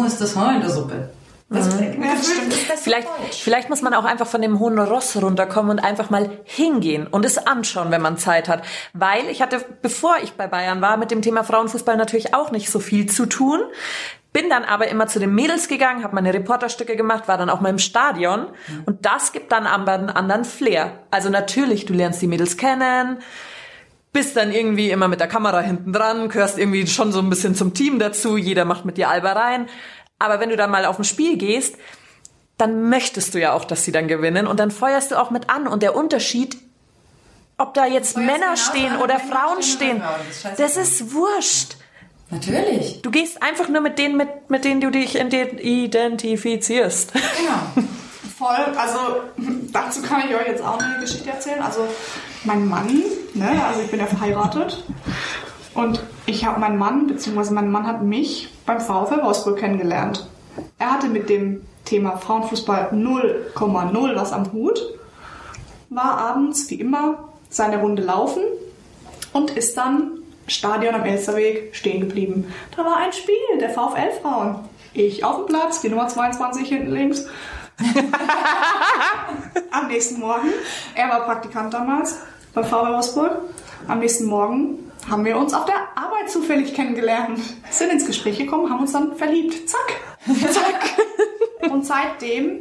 wo ist das Haar in der Suppe? Das mhm. ja, vielleicht, vielleicht muss man auch einfach von dem hohen Ross runterkommen und einfach mal hingehen und es anschauen, wenn man Zeit hat. Weil ich hatte, bevor ich bei Bayern war, mit dem Thema Frauenfußball natürlich auch nicht so viel zu tun. Bin dann aber immer zu den Mädels gegangen, habe meine Reporterstücke gemacht, war dann auch mal im Stadion mhm. und das gibt dann einen anderen Flair. Also natürlich, du lernst die Mädels kennen, bist dann irgendwie immer mit der Kamera hinten dran, gehörst irgendwie schon so ein bisschen zum Team dazu, jeder macht mit dir Albereien. Aber wenn du dann mal auf ein Spiel gehst, dann möchtest du ja auch, dass sie dann gewinnen und dann feuerst du auch mit an. Und der Unterschied, ob da jetzt Männer stehen oder Männer Frauen stehen, stehen das, das ist wurscht. Natürlich. Du gehst einfach nur mit denen, mit, mit denen du dich identifizierst. Genau. Voll. Also dazu kann ich euch jetzt auch eine Geschichte erzählen. Also mein Mann, ne, also ich bin ja verheiratet und ich habe meinen Mann, beziehungsweise mein Mann hat mich beim VfL Wolfsburg kennengelernt. Er hatte mit dem Thema Frauenfußball 0,0 was am Hut, war abends wie immer seine Runde laufen und ist dann Stadion am Elsterweg stehen geblieben. Da war ein Spiel der VfL Frauen. Ich auf dem Platz, die Nummer 22 hinten links Am nächsten Morgen, er war Praktikant damals beim VW Wolfsburg. Am nächsten Morgen haben wir uns auf der Arbeit zufällig kennengelernt, sind ins Gespräch gekommen, haben uns dann verliebt. Zack. Zack. Und seitdem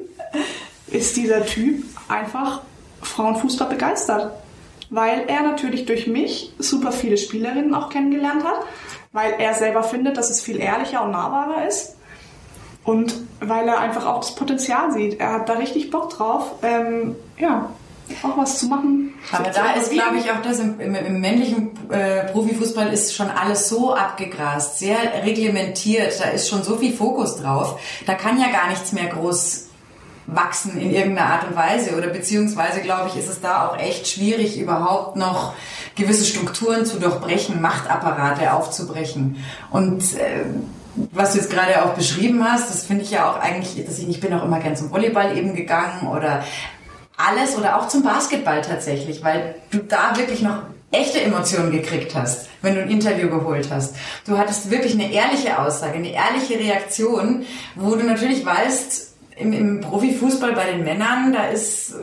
ist dieser Typ einfach Frauenfußball begeistert. Weil er natürlich durch mich super viele Spielerinnen auch kennengelernt hat, weil er selber findet, dass es viel ehrlicher und nahbarer ist. Und weil er einfach auch das Potenzial sieht. Er hat da richtig Bock drauf, ähm, ja, auch was zu machen. Aber da ist, glaube ich, auch das im, im, im männlichen äh, Profifußball ist schon alles so abgegrast, sehr reglementiert. Da ist schon so viel Fokus drauf. Da kann ja gar nichts mehr groß wachsen in irgendeiner Art und Weise. Oder beziehungsweise, glaube ich, ist es da auch echt schwierig, überhaupt noch gewisse Strukturen zu durchbrechen, Machtapparate aufzubrechen. Und äh, was du jetzt gerade auch beschrieben hast, das finde ich ja auch eigentlich, dass ich, ich bin auch immer gern zum Volleyball eben gegangen oder alles oder auch zum Basketball tatsächlich, weil du da wirklich noch echte Emotionen gekriegt hast, wenn du ein Interview geholt hast. Du hattest wirklich eine ehrliche Aussage, eine ehrliche Reaktion, wo du natürlich weißt, im, im Profifußball bei den Männern, da ist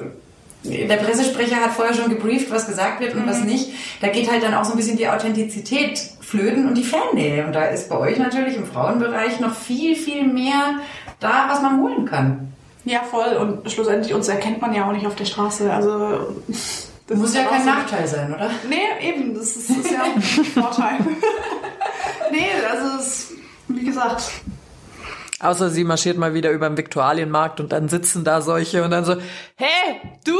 der Pressesprecher hat vorher schon gebrieft, was gesagt wird und mhm. was nicht. Da geht halt dann auch so ein bisschen die Authentizität flöten und die Fannähe. Und da ist bei euch natürlich im Frauenbereich noch viel, viel mehr da, was man holen kann. Ja, voll. Und schlussendlich uns erkennt man ja auch nicht auf der Straße. Also das muss ja kein so Nachteil sein, oder? Nee, eben. Das ist, das ist ja ein Vorteil. nee, also es, wie gesagt, Außer sie marschiert mal wieder über den Viktualienmarkt und dann sitzen da solche und dann so, hey, du,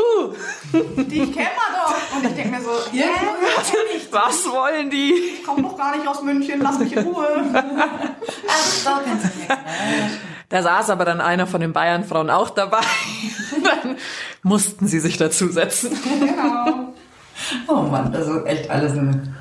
Die kennen wir doch. Und ich denke mir so, Ja, hä? was wollen die? Ich komme doch gar nicht aus München, lass mich in Ruhe. Ach, so kannst du nicht. Da saß aber dann einer von den Bayernfrauen auch dabei. dann mussten sie sich dazusetzen. Genau. Oh Mann, das ist echt alles ein,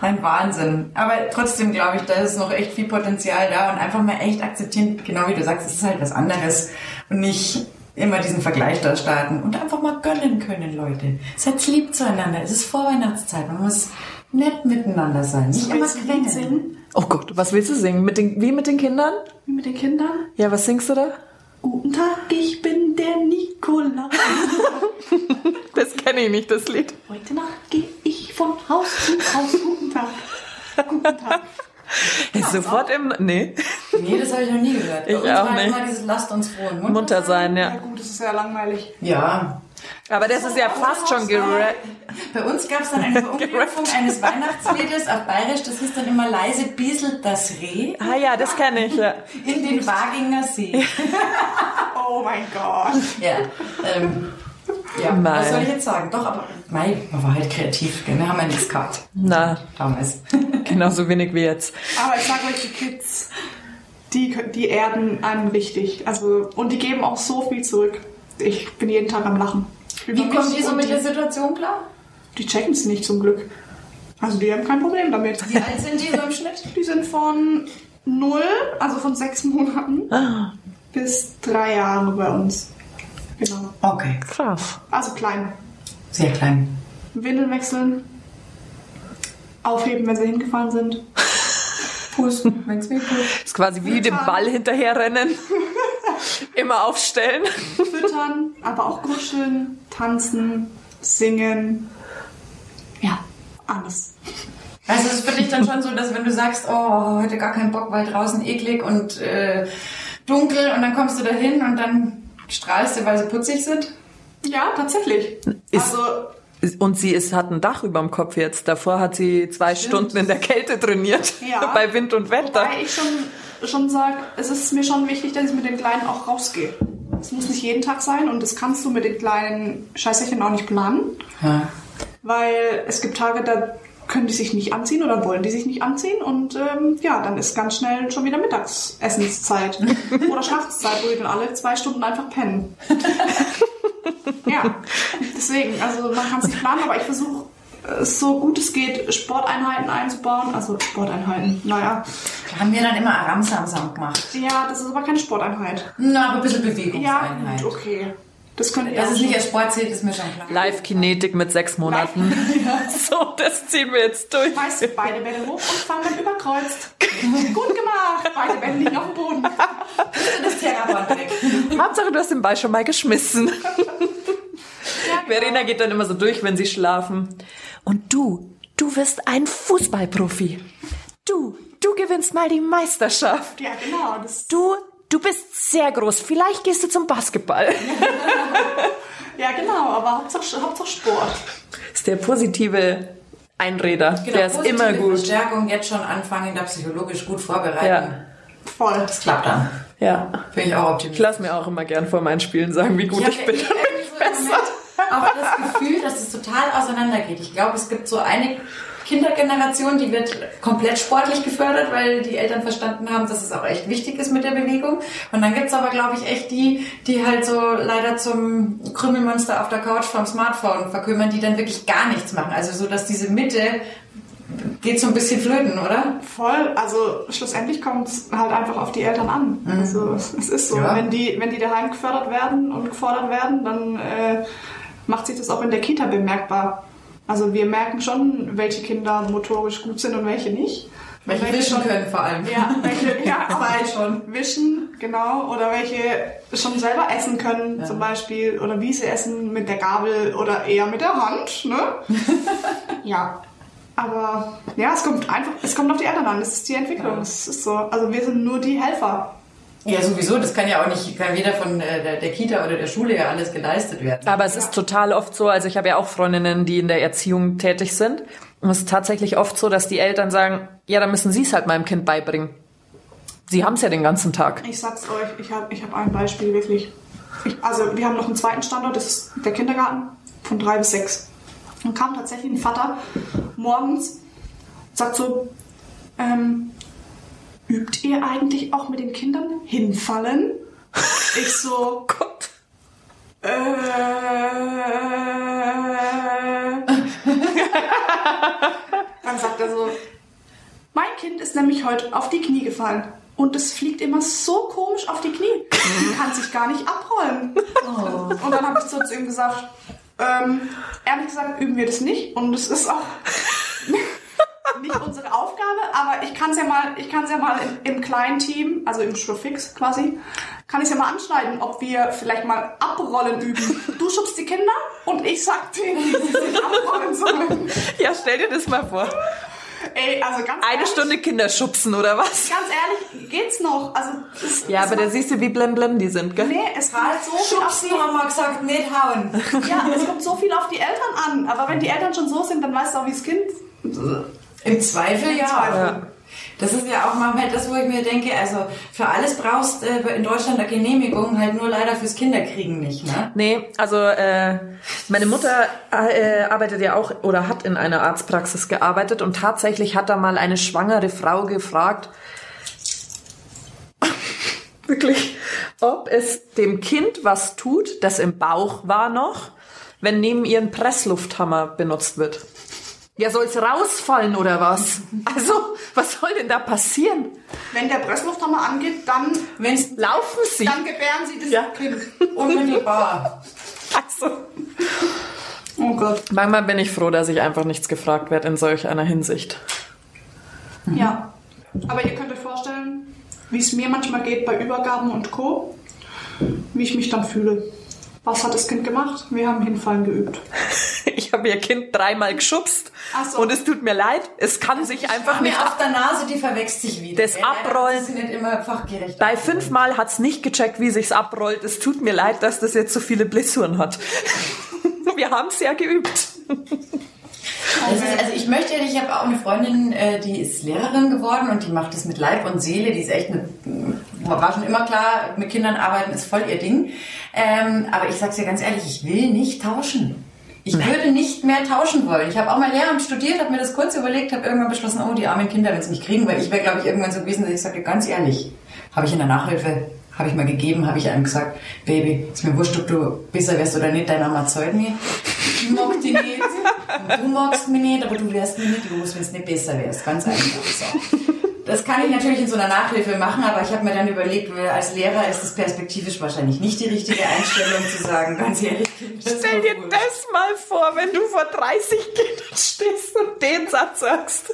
ein Wahnsinn. Aber trotzdem glaube ich, da ist noch echt viel Potenzial da und einfach mal echt akzeptieren, genau wie du sagst, es ist halt was anderes und nicht immer diesen Vergleich da starten und einfach mal gönnen können, Leute. Seid lieb zueinander. Es ist Vorweihnachtszeit. Man muss nett miteinander sein. Nicht immer quengeln. singen? Oh Gott, was willst du singen? Mit den, wie mit den Kindern? Wie mit den Kindern? Ja, was singst du da? Guten Tag, ich bin der Nikolaus. Das kenne ich nicht, das Lied. Heute Nacht gehe ich von Haus zu Haus. Guten Tag. Guten Tag. Ist sofort im, nee, Nee, das habe ich noch nie gehört. Bei Ich uns auch war nicht. immer dieses Lasst uns froh und munter, munter sein, Ja ja. gut, das ist ja langweilig. Ja. Aber das ist ja fast schon gerappt. Bei uns gab es dann eine Verunglimpfung eines Weihnachtsliedes auf Bayerisch, das hieß dann immer leise bieselt das Reh Ah ja, das kenne ich, ja. in den Waginger See. Oh mein Gott. Ja, ähm, ja Mei. was soll ich jetzt sagen? Doch, aber Mai, man war halt kreativ, gell? wir haben ja nichts gehabt Na, damals. genauso wenig wie jetzt. Aber ich sag euch, die Kids, die, die erden einen richtig. Also, und die geben auch so viel zurück. Ich bin jeden Tag am Lachen. Wie kommen die so mit der Situation klar? Die checken es nicht zum Glück. Also die haben kein Problem damit. Wie alt sind die so im Schnitt? Die sind von null, also von sechs Monaten, Ah, bis drei Jahre bei uns. Genau. Okay, krass. Also klein. sehr klein. Windeln wechseln. Aufheben, wenn sie hingefallen sind. Pusten, wenn's weh tut. Ist quasi wie dem Ball hinterherrennen. Immer aufstellen. Füttern, aber auch kuscheln, tanzen, singen. Ja, alles. Also es ist für dich dann schon so, dass wenn du sagst, oh, heute gar keinen Bock, weil draußen eklig und äh, dunkel und dann kommst du da hin und dann strahlst du, weil sie putzig sind? Ja, tatsächlich. Ist- also Und sie ist, hat ein Dach über dem Kopf jetzt. Davor hat sie zwei Stunden in der Kälte trainiert. Ja. Bei Wind und Wetter. Wobei ich schon, schon sage, es ist mir schon wichtig, dass ich mit den Kleinen auch rausgehe. Es muss nicht jeden Tag sein und das kannst du mit den kleinen Scheißerchen auch nicht planen, Ja. weil es gibt Tage, da können die sich nicht anziehen oder wollen die sich nicht anziehen und ähm, ja, dann ist ganz schnell schon wieder Mittagsessenszeit oder Schlafenszeit, wo die dann alle zwei Stunden einfach pennen. ja, deswegen, also man kann es nicht planen, aber ich versuche es so gut es geht, Sporteinheiten einzubauen. Also Sporteinheiten, naja. Haben wir dann immer Aramsamsam gemacht. Ja, das ist aber keine Sporteinheit. Na, aber ein bisschen Ja, Bewegungseinheit. gut, okay. Das könnte Dass ja es nicht als Sport zählt, ist mir schon klar. Live-Kinetik mit sechs Monaten. So, das ziehen wir jetzt durch. Schmeißt beide Bälle hoch und fangen dann überkreuzt. Gut gemacht. Beide Bälle liegen auf dem Boden. Das Terraband weg. Hauptsache, du hast den Ball schon mal geschmissen. Verena geht dann immer so durch, wenn sie schlafen. Und du, du wirst ein Fußballprofi. Du, du gewinnst mal die Meisterschaft. Ja, genau. Das, Du, du bist sehr groß. Vielleicht gehst du zum Basketball. ja, genau. Aber Hauptsache, Hauptsache Sport. ist der positive Einreder. der ist immer gut. Verstärkung jetzt schon anfangen, da psychologisch gut vorbereiten. Ja. Voll. Das klappt dann. Ja. Bin ich auch Ich optimistisch. lasse mir auch immer gern vor meinen Spielen sagen, wie gut ich, hab bin. ja irgendwie so auch das Gefühl, dass es total auseinandergeht. Ich glaube, es gibt so eine Kindergeneration, die wird komplett sportlich gefördert, weil die Eltern verstanden haben, dass es auch echt wichtig ist mit der Bewegung. Und dann gibt's aber, glaube ich, echt die, die halt so leider zum Krümmelmonster auf der Couch vom Smartphone verkümmern, die dann wirklich gar nichts machen. Also so, dass diese Mitte geht so ein bisschen flöten, oder? Voll, also schlussendlich kommt es halt einfach auf die Eltern an. Also es ist so, Ja. wenn die, wenn die daheim gefördert werden und gefordert werden, dann äh, macht sich das auch in der Kita bemerkbar. Also wir merken schon, welche Kinder motorisch gut sind und welche nicht. Welche Und wischen schon- können vor allem. Ja, welche, ja, aber schon. Wischen, genau. Oder welche schon selber essen können, zum Beispiel. Oder wie sie essen, mit der Gabel oder eher mit der Hand, ne? ja. Aber ja, es kommt einfach, es kommt auf die Eltern an. Das ist die Entwicklung. Es ist so. Also wir sind nur die Helfer. Ja, sowieso, das kann ja auch nicht, kann weder von äh, der, Kita oder der Schule ja alles geleistet werden. Aber es ist total oft so, also ich habe ja auch Freundinnen, die in der Erziehung tätig sind. Und es ist tatsächlich oft so, dass die Eltern sagen, ja, dann müssen sie es halt meinem Kind beibringen. Sie haben es ja den ganzen Tag. Ich sag's euch, ich habe ich hab ein Beispiel wirklich. Ich, also wir haben noch einen zweiten Standort, das ist der Kindergarten von drei bis sechs. Und kam tatsächlich ein Vater morgens, sagt so, ähm, übt ihr eigentlich auch mit den Kindern hinfallen? Ich so, Gott. äh, Dann sagt er so, mein Kind ist nämlich heute auf die Knie gefallen. Und es fliegt immer so komisch auf die Knie. Die kann sich gar nicht abrollen. Und dann habe ich so zu ihm gesagt, ähm, ehrlich gesagt üben wir das nicht. Und es ist auch nicht unsere Aufgabe, aber ich kann es ja mal, ich kann ja mal im, im kleinen Team, also im Showfix quasi, kann ich ja mal anschneiden, ob wir vielleicht mal abrollen üben. Du schubst die Kinder und ich sag denen, wie sie sich abrollen sollen. Ja, stell dir das mal vor. Ey, also ganz Eine ehrlich, Stunde Kinder schubsen oder was? Ganz ehrlich, geht's noch? Also es, Ja, es aber da siehst du, wie blem blem die sind, gell? Nee, es kommt so viel auf Schubsen haben wir gesagt, nicht hauen. die, ja, es kommt so viel auf die Eltern an. Aber wenn die Eltern schon so sind, dann weißt du auch, wie das Kind. Im Zweifel ja. Zweifel. Ja. Das ist ja auch manchmal das, wo ich mir denke, also für alles brauchst äh, in Deutschland eine Genehmigung, halt nur leider fürs Kinderkriegen nicht, ne? Nee, also äh, meine Mutter äh, arbeitet ja auch oder hat in einer Arztpraxis gearbeitet und tatsächlich hat da mal eine schwangere Frau gefragt, wirklich, ob es dem Kind was tut, das im Bauch war noch, wenn neben ihr ein Presslufthammer benutzt wird. Ja, soll's rausfallen oder was? Also, was soll denn da passieren? Wenn der Presslufthammer angeht, dann, Wenn's Laufen Sie? dann gebären sie das Ja. Kind. unmittelbar. Also. Oh Gott. Manchmal bin ich froh, dass ich einfach nichts gefragt werde in solch einer Hinsicht. Ja. Aber ihr könnt euch vorstellen, wie es mir manchmal geht bei Übergaben und Co., wie ich mich dann fühle. Was hat das Kind gemacht? Wir haben Hinfallen geübt. Ich habe ihr Kind dreimal geschubst so. und es tut mir leid, es kann sich einfach Mir nicht. auf der Nase, die verwechselt sich wieder. Das? Leider Abrollen- ist nicht immer fachgerecht. Bei fünfmal hat's nicht gecheckt, wie sich's abrollt. Es tut mir leid, dass das jetzt so viele Blessuren hat. Wir haben's ja geübt. Ist, also ich möchte ich habe auch eine Freundin, äh, die ist Lehrerin geworden und die macht das mit Leib und Seele. Die ist echt eine, war schon immer klar, mit Kindern arbeiten ist voll ihr Ding. Ähm, aber ich sag's dir ganz ehrlich, ich will nicht tauschen. Ich würde nicht mehr tauschen wollen. Ich habe auch mal Lehramt studiert, habe mir das kurz überlegt, habe irgendwann beschlossen, oh, die armen Kinder, wenn sie mich kriegen, weil ich wäre, glaube ich, irgendwann so gewesen, dass ich sage, ganz ehrlich, habe ich in der Nachhilfe, habe ich mal gegeben, habe ich einem gesagt, Baby, ist mir wurscht, ob du besser wärst oder nicht, deine Mama zahlt mich. Ich mag dich nicht. Und du magst mich nicht, aber du wärst mir nicht los, wenn es nicht besser wärst. Ganz einfach so. Das kann ich natürlich in so einer Nachhilfe machen, aber ich habe mir dann überlegt, als Lehrer ist es perspektivisch wahrscheinlich nicht die richtige Einstellung zu sagen, ganz ehrlich. Das Stell dir wurscht. das mal vor, wenn du vor 30 Kindern stehst und den Satz sagst.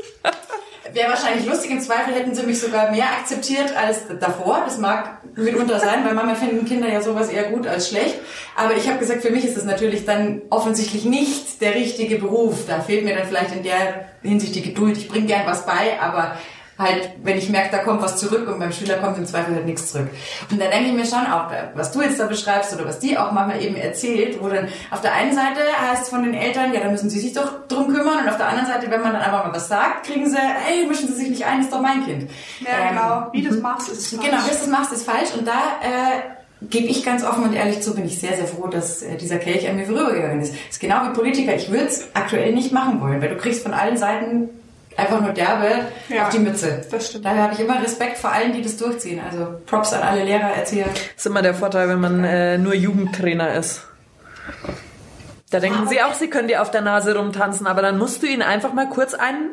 Wäre wahrscheinlich lustig, im Zweifel hätten sie mich sogar mehr akzeptiert als davor. Das mag mitunter sein, weil manchmal finden Kinder ja sowas eher gut als schlecht. Aber ich habe gesagt, für mich ist es natürlich dann offensichtlich nicht der richtige Beruf. Da fehlt mir dann vielleicht in der Hinsicht die Geduld. Ich bringe gern was bei, aber halt, wenn ich merke, da kommt was zurück und beim Schüler kommt im Zweifel halt nichts zurück. Und da denke ich mir schon auch, was du jetzt da beschreibst oder was die auch manchmal eben erzählt, wo dann auf der einen Seite heißt es von den Eltern, ja, da müssen sie sich doch drum kümmern und auf der anderen Seite, wenn man dann einfach mal was sagt, kriegen sie, hey, mischen sie sich nicht ein, ist doch mein Kind. Ja, Ähm, genau. Wie du das machst, ist Genau, wie du das machst, ist falsch. Und da äh, gebe ich ganz offen und ehrlich zu, bin ich sehr, sehr froh, dass äh, dieser Kelch an mir vorübergegangen ist. ist genau wie Politiker. Ich würde es aktuell nicht machen wollen, weil du kriegst von allen Seiten einfach nur derbe Ja, auf die Mütze. das stimmt. Daher habe ich immer Respekt vor allen, die das durchziehen. Also Props an alle Lehrer, Erzieher. Das ist immer der Vorteil, wenn man äh, nur Jugendtrainer ist. Da denken sie auch, sie können dir auf der Nase rumtanzen, aber dann musst du ihnen einfach mal kurz einen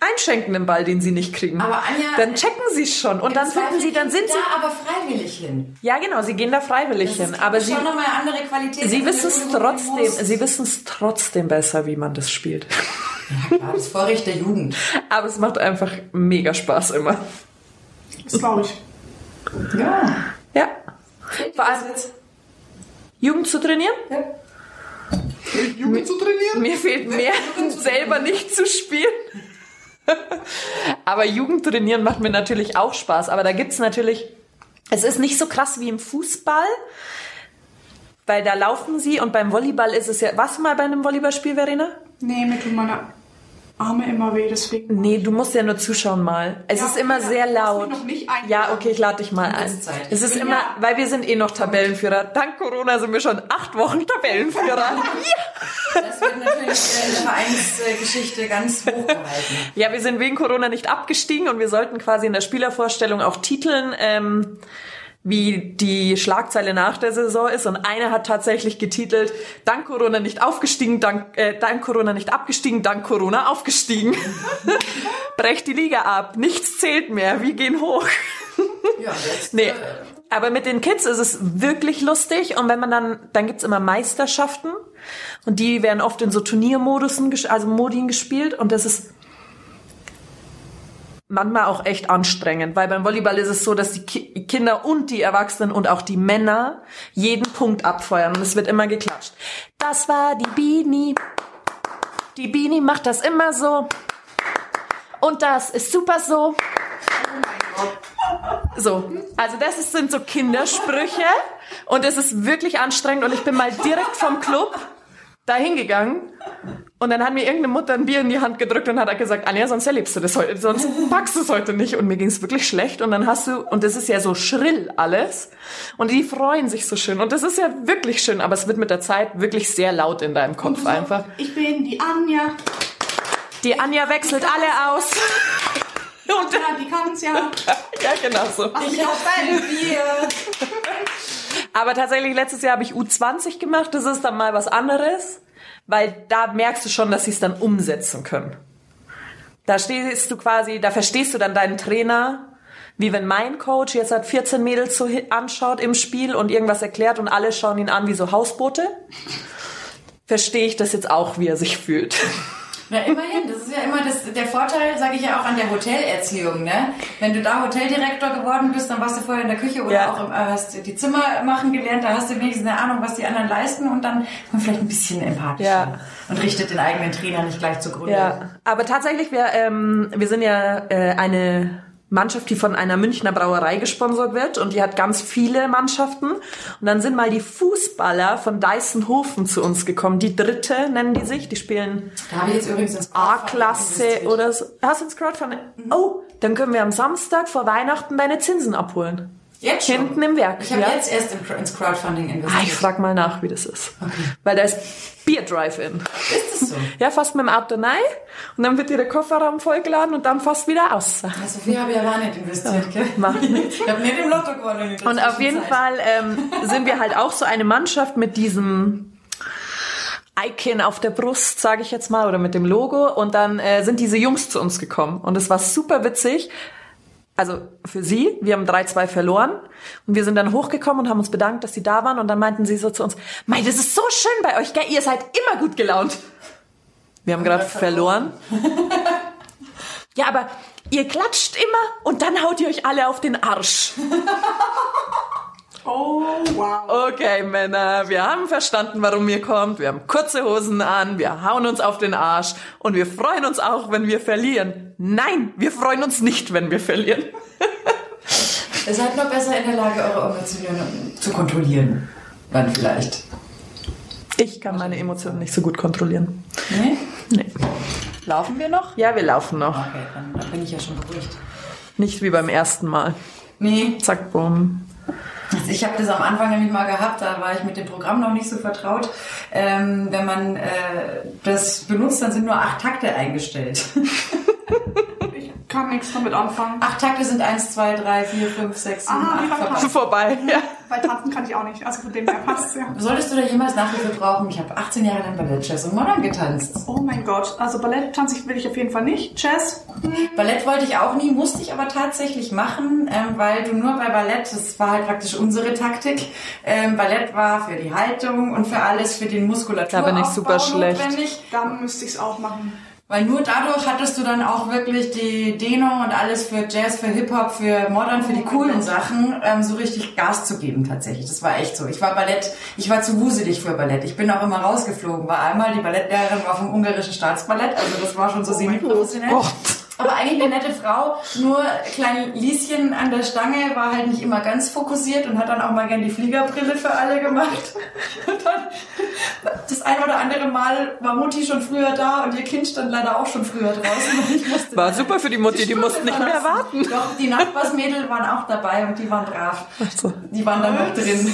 einschenken, den Ball, den sie nicht kriegen. Aber Anja, dann checken sie es schon und dann finden sie, dann sind sie. da aber freiwillig hin. Ja, genau, sie gehen da freiwillig Das hin, aber sie, schon nochmal eine andere Qualität. sie wissen es trotzdem, sie wissen es trotzdem besser, wie man das spielt. Ja, klar, das Vorrecht der Jugend. Aber es macht einfach mega Spaß immer. Das glaube ich. Ja. Ja. Vor allem Jugend zu trainieren? Ja. Jugend zu trainieren? Mir fehlt mehr, selber nicht zu spielen. Aber Jugend trainieren macht mir natürlich auch Spaß. Aber da gibt's natürlich, es ist nicht so krass wie im Fußball, weil da laufen sie und beim Volleyball ist es ja, was mal bei einem Volleyballspiel, Verena? Nee, mir tun meine Arme immer weh, deswegen. Nee, du musst ja nur zuschauen mal. Es Ja, ist immer okay, sehr laut. noch nicht ein- ja, okay, ich lade dich mal ein. Es ist immer, ja- weil wir sind eh noch Tabellenführer. Dank Corona sind wir schon acht Wochen Tabellenführer. Das wird natürlich äh, in der Vereinsgeschichte ganz hochgehalten. ja, wir sind wegen Corona nicht abgestiegen und wir sollten quasi in der Spielervorstellung auch titeln, ähm, wie die Schlagzeile nach der Saison ist. Und einer hat tatsächlich getitelt, dank Corona nicht aufgestiegen, dank, äh, dank Corona nicht abgestiegen, dank Corona aufgestiegen. Brecht die Liga ab, nichts zählt mehr, wir gehen hoch. Ja, jetzt, Nee. Aber mit den Kids ist es wirklich lustig und wenn man dann, dann gibt's immer Meisterschaften und die werden oft in so Turniermodusen, also Modien gespielt und das ist manchmal auch echt anstrengend, weil beim Volleyball ist es so, dass die Ki Kinder und die Erwachsenen und auch die Männer jeden Punkt abfeuern und es wird immer geklatscht. Das war die Bini. Die Bini macht das immer so. Und das ist super so. So, also das sind so Kindersprüche und es ist wirklich anstrengend und ich bin mal direkt vom Club da hingegangen und dann hat mir irgendeine Mutter ein Bier in die Hand gedrückt und hat halt gesagt, Anja, sonst erlebst du das heute, sonst packst du es heute nicht und mir ging es wirklich schlecht und dann hast du, und das ist ja so schrill alles und die freuen sich so schön und das ist ja wirklich schön, aber es wird mit der Zeit wirklich sehr laut in deinem Kopf einfach. Ich bin die Anja. Die Anja wechselt alle aus. Und, Ja, die kann's ja. ja, genau so. ich hab ein Bier. Aber tatsächlich, letztes Jahr habe ich U20 gemacht. Das ist dann mal was anderes, weil da merkst du schon, dass sie es dann umsetzen können. Da stehst du quasi, da verstehst du dann deinen Trainer, wie wenn mein Coach jetzt hat 14 Mädels so anschaut im Spiel und irgendwas erklärt und alle schauen ihn an wie so Hausboote. Verstehe ich das jetzt auch, wie er sich fühlt. Na, immerhin, das ist ja immer das, der Vorteil, sage ich ja auch an der Hotelerziehung, ne? Wenn du da Hoteldirektor geworden bist, dann warst du vorher in der Küche oder Ja. auch im, äh, hast die Zimmer machen gelernt, da hast du wenigstens eine Ahnung, was die anderen leisten und dann man vielleicht ein bisschen empathisch Ja. und richtet den eigenen Trainer nicht gleich zugrunde. Ja, aber tatsächlich, wir, ähm, wir sind ja äh, eine Mannschaft, die von einer Münchner Brauerei gesponsert wird und die hat ganz viele Mannschaften. Und dann sind mal die Fußballer von Deisenhofen zu uns gekommen. Die dritte nennen die sich. Die spielen A-Klasse oder so. Hast du ins Crowdfunding? Oh, dann können wir am Samstag vor Weihnachten deine Zinsen abholen. Jetzt schon? Hinten im Werk. Ich habe ja. jetzt erst ins Crowdfunding Ah, investiert. ich frag mal nach, wie das ist. Weil da ist Beer Drive-In. ist es so? Ja, fast mit dem Auto rein und dann wird dir der Kofferraum vollgeladen und dann fast wieder aus. Also viel habe ich aber auch nicht investiert, gell? Macht nichts. Ich habe nicht im Lotto gewonnen. Und auf jeden. Fall ähm, sind wir halt auch so eine Mannschaft mit diesem Icon auf der Brust, sage ich jetzt mal, oder mit dem Logo. Und dann äh, sind diese Jungs zu uns gekommen. Und es war super witzig. Also für sie, wir haben 3-2 verloren. Und wir sind dann hochgekommen und haben uns bedankt, dass sie da waren. Und dann meinten sie so zu uns, Mei, das ist so schön bei euch, gell? Ihr seid immer gut gelaunt. Wir haben gerade verloren. Ja, aber ihr klatscht immer und dann haut ihr euch alle auf den Arsch. Oh, wow. Okay, Männer, wir haben verstanden, warum ihr kommt. Wir haben kurze Hosen an, wir hauen uns auf den Arsch und wir freuen uns auch, wenn wir verlieren. Nein, wir freuen uns nicht, wenn wir verlieren. Ihr seid noch besser in der Lage, eure Emotionen zu kontrollieren. Dann vielleicht. Ich kann meine Emotionen nicht so gut kontrollieren. Nee? Nee. Laufen wir noch? Ja, wir laufen noch. Okay, dann, dann bin ich ja schon beruhigt. Nicht wie beim ersten Mal. Nee, Zack, bumm. Also ich habe das am Anfang nämlich mal gehabt, da war ich mit dem Programm noch nicht so vertraut. Ähm, wenn man äh, das benutzt, dann sind nur acht Takte eingestellt. Ich kann nichts damit anfangen. acht Takte sind eins, zwei, drei, vier, fünf, sechs, sieben, Ah, acht ja, vorbei. Vorbei. Ja. Bei Tanzen kann ich auch nicht. Also von dem her passt ja. Solltest du da jemals Nachhilfe brauchen? Ich habe 18 Jahre lang Ballett, Jazz und Modern getanzt. Oh mein Gott. Also Ballett tanze ich will ich auf jeden Fall nicht. Jazz. Ballett wollte ich auch nie, musste ich aber tatsächlich machen, ähm, weil du nur bei Ballett, das war halt praktisch unsere Taktik, ähm, Ballett war für die Haltung und für alles, für den Muskulatur. Da bin ich super schlecht. Notwendig, Dann müsste ich es auch machen. Weil nur dadurch hattest du dann auch wirklich die Dehnung und alles für Jazz, für Hip-Hop, für Modern, für die coolen Sachen, ähm, so richtig Gas zu geben tatsächlich. Das war echt so. Ich war Ballett, ich war zu wuselig für Ballett. Ich bin auch immer rausgeflogen. War einmal, die Ballettlehrerin war vom ungarischen Staatsballett, also das war schon so semi-professionell. Aber eigentlich eine nette Frau, nur klein Lieschen an der Stange war halt nicht immer ganz fokussiert und hat dann auch mal gern die Fliegerbrille für alle gemacht. Und dann, das ein oder andere Mal war Mutti schon früher da und ihr Kind stand leider auch schon früher draußen. War super für die Mutti, die mussten nicht mehr warten. Doch, die Nachbarsmädel waren auch dabei und die waren brav. so. Die waren dann noch drin.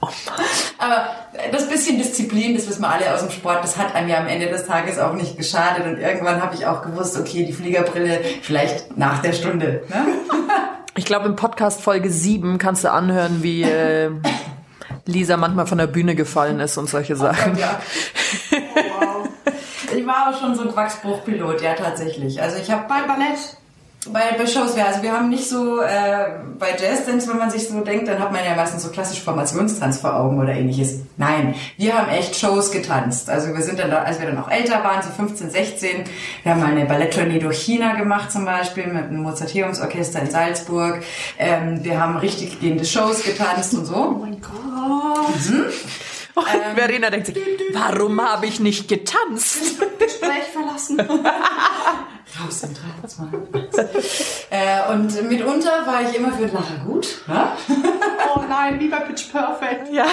Aber das bisschen Disziplin, das wissen wir alle aus dem Sport, das hat einem ja am Ende des Tages auch nicht geschadet. Und irgendwann habe ich auch gewusst, okay, die Fliegerbrille vielleicht nach der Stunde. Ne? Ich glaube, im Podcast Folge 7 kannst du anhören, wie äh, Lisa manchmal von der Bühne gefallen ist und solche Sachen. Ja. Wow. Ich war auch schon so ein Quacksbruchpilot, ja tatsächlich. Also ich habe Bei Ballett. Bei, bei Shows, ja, also wir haben nicht so, äh, bei Jazzdance, wenn man sich so denkt, dann hat man ja meistens so klassisch Formationstanz vor Augen oder ähnliches. Nein, wir haben echt Shows getanzt. Also wir sind dann, da, als wir dann auch älter waren, so 15, 16, wir haben mal eine Balletttournee durch China gemacht zum Beispiel mit einem Mozarteumsorchester in Salzburg. Ähm, wir haben richtig gehende Shows getanzt und Oh so. mein Gott. Und Verena denkt sich, warum habe ich nicht getanzt? Gespräch verlassen. Raus in drei, zwei, eins. äh, und mitunter war ich immer für Lacher gut. Ne? Oh nein, lieber Pitch Perfect. Ja, ja.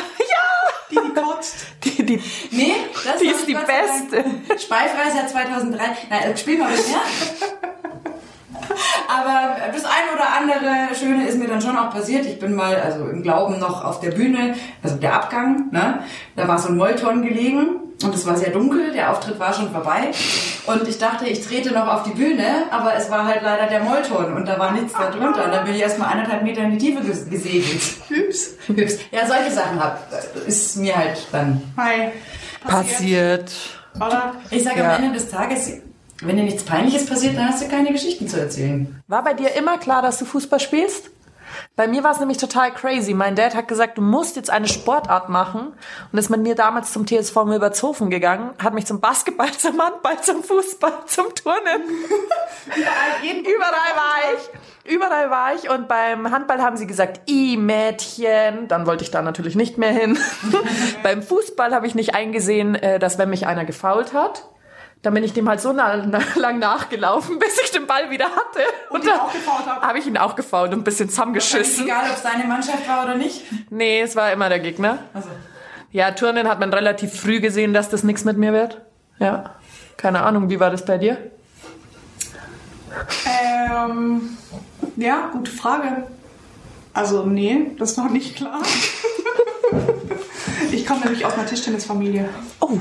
Die, die kotzt. Die, die, Nee, das Die ist die Gott sei Dank. Speifrei seit 2003. Nein, äh, spiel mal mit mir. Aber das ein oder andere Schöne ist mir dann schon auch passiert. Ich bin mal, also im Glauben noch auf der Bühne, also der Abgang, ne? Da war so ein Molton gelegen und es war sehr dunkel, der Auftritt war schon vorbei. Und ich dachte, ich trete noch auf die Bühne, aber es war halt leider der Molton und da war nichts da drunter. Und dann bin ich erst mal anderthalb Meter in die Tiefe ges- gesegelt. Hübs. Hübsch. Ja, solche Sachen hab, ist mir halt dann Hi. passiert. Oder? Ich sage Ja. am Ende des Tages, wenn dir nichts Peinliches passiert, dann hast du keine Geschichten zu erzählen. War bei dir immer klar, dass du Fußball spielst? Bei mir war es nämlich total crazy. Mein Dad hat gesagt, du musst jetzt eine Sportart machen und ist mit mir damals zum TSV Milbertshofen gegangen, hat mich zum Basketball, zum Handball, zum Fußball, zum Turnen. Überall, Überall war ich. Überall war ich und beim Handball haben sie gesagt, i Mädchen. Dann wollte ich da natürlich nicht mehr hin. beim Fußball habe ich nicht eingesehen, äh, dass wenn mich einer gefault hat, dann bin ich dem halt so na, na, lang nachgelaufen, bis ich den Ball wieder hatte. Und ihn dann habe ich ihn auch gefault und ein bisschen zusammengeschissen. Egal, ob es deine Mannschaft war oder nicht. Nee, es war immer der Gegner. Also, Ja, Turnen hat man relativ früh gesehen, dass das nichts mit mir wird. Ja. Keine Ahnung, wie war das bei dir? Ähm, ja, gute Frage. Also, nee, das ist noch nicht klar. ich komme nämlich aus einer Tischtennisfamilie. Oh,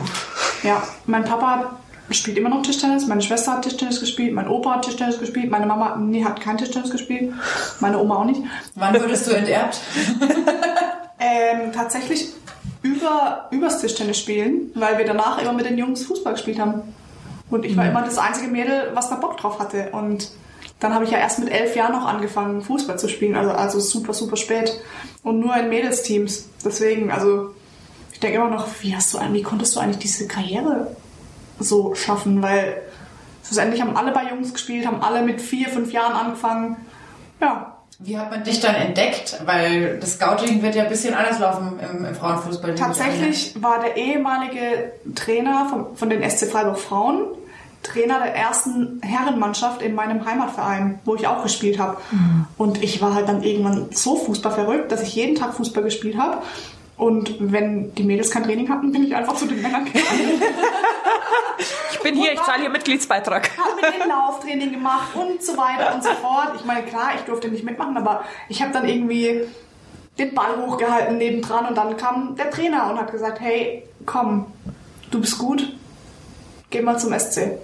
Ja, mein Papa spielt immer noch Tischtennis, meine Schwester hat Tischtennis gespielt, mein Opa hat Tischtennis gespielt, meine Mama nee, hat kein Tischtennis gespielt, meine Oma auch nicht. wann wurdest du enterbt? Ähm, tatsächlich über, übers Tischtennis spielen, weil wir danach immer mit den Jungs Fußball gespielt haben. Und ich war immer das einzige Mädel, was da Bock drauf hatte. Und dann habe ich ja erst mit elf Jahren noch angefangen, Fußball zu spielen. Also, also super, super spät. Und nur in Mädelsteams. Deswegen, also ich denke immer noch, wie hast du wie konntest du eigentlich diese Karriere so schaffen? Weil schlussendlich haben alle bei Jungs gespielt, haben alle mit vier, fünf Jahren angefangen. Ja, Wie hat man dich dann entdeckt? Weil das Scouting wird ja ein bisschen anders laufen im, im Frauenfußball. an, Tatsächlich war der ehemalige Trainer von, von den SC Freiburg Frauen Trainer der ersten Herrenmannschaft in meinem Heimatverein, wo ich auch gespielt habe. Und ich war halt dann irgendwann so Fußball verrückt, dass ich jeden Tag Fußball gespielt habe. Und wenn die Mädels kein Training hatten, bin ich einfach zu den Männern gegangen. ich bin hier, ich zahle hier Mitgliedsbeitrag. habe mit denen Lauftraining gemacht und so weiter und so fort. Ich meine, klar, ich durfte nicht mitmachen, aber ich habe dann irgendwie den Ball hochgehalten nebendran und dann kam der Trainer und hat gesagt, hey, komm, du bist gut, geh mal zum SC.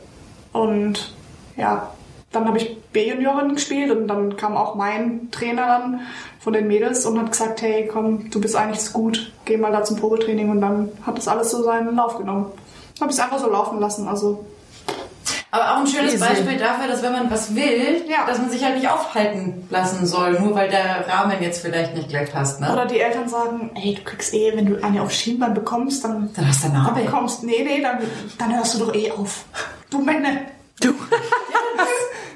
Und ja, dann habe ich B-Juniorin gespielt und dann kam auch mein Trainer dann von den Mädels und hat gesagt, hey, komm, du bist eigentlich so gut, geh mal da zum Probetraining und dann hat das alles so seinen Lauf genommen. Habe ich es einfach so laufen lassen, also Aber auch ein schönes Easy. Beispiel dafür, dass wenn man was will, Ja. dass man sich halt nicht aufhalten lassen soll, nur weil der Rahmen jetzt vielleicht nicht gleich passt. Ne? Oder die Eltern sagen, ey, du kriegst eh, wenn du eine auf Schienbein bekommst, dann Dann hast du eine Narbe. bekommst, nee, nee, dann, dann hörst du doch eh auf. Du Männer. Du.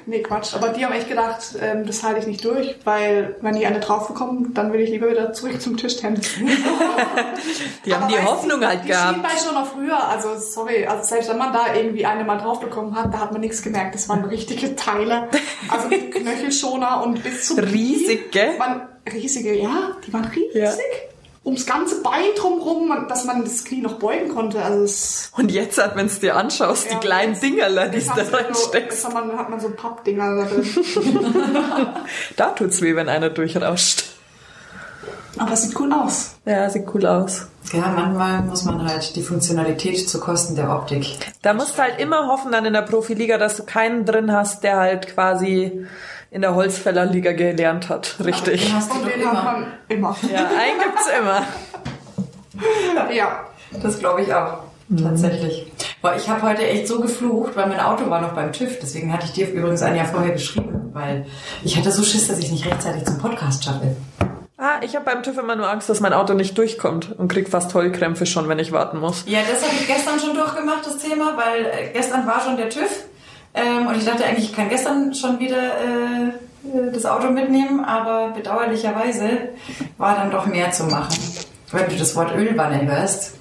Nee, Quatsch. Aber die haben echt gedacht, ähm, das halte ich nicht durch, weil wenn die eine drauf bekommen, dann will ich lieber wieder zurück zum Tischtennis. Die haben die Hoffnung du, halt die gehabt. Schienbein schon noch früher, also sorry, also selbst wenn man da irgendwie eine mal drauf bekommen hat, da hat man nichts gemerkt. Das waren richtige Teile, also mit Knöchelschoner und bis zum Riesig, Knie. gell? Waren riesige, ja, die waren riesig. Ja. Ums ganze Bein drumherum, dass man das Knie noch beugen konnte. Also es, Und jetzt, hat, wenn du dir anschaust, die Ja, kleinen jetzt- Dingerler, die da sie so, reinsteckst. jetzt hat man, hat man so Pappdinger da drin. Da tut's weh, wenn einer durchrauscht. Aber es sieht cool aus. Ja, sieht cool aus. Ja, manchmal muss man halt die Funktionalität zu Kosten der Optik. Da musst du halt immer hoffen dann in der Profiliga, dass du keinen drin hast, der halt quasi in der Holzfällerliga gelernt hat. Richtig. Den hast du Und den hat immer. man immer. Ja, einen gibt's immer. Ja. Das glaube ich auch. Tatsächlich. Boah, ich habe heute echt so geflucht, weil mein Auto war noch beim TÜV. Deswegen hatte ich dir übrigens ein Jahr vorher geschrieben, weil ich hatte so Schiss, dass ich nicht rechtzeitig zum Podcast schaffe. Ah, ich habe beim TÜV immer nur Angst, dass mein Auto nicht durchkommt und krieg fast Heulkrämpfe schon, wenn ich warten muss. Ja, das habe ich gestern schon durchgemacht, das Thema, weil äh, gestern war schon der TÜV. Ähm, und ich dachte eigentlich, ich kann gestern schon wieder äh, äh, das Auto mitnehmen, aber bedauerlicherweise war dann doch mehr zu machen. Wenn du das Wort Ölwanne hörst,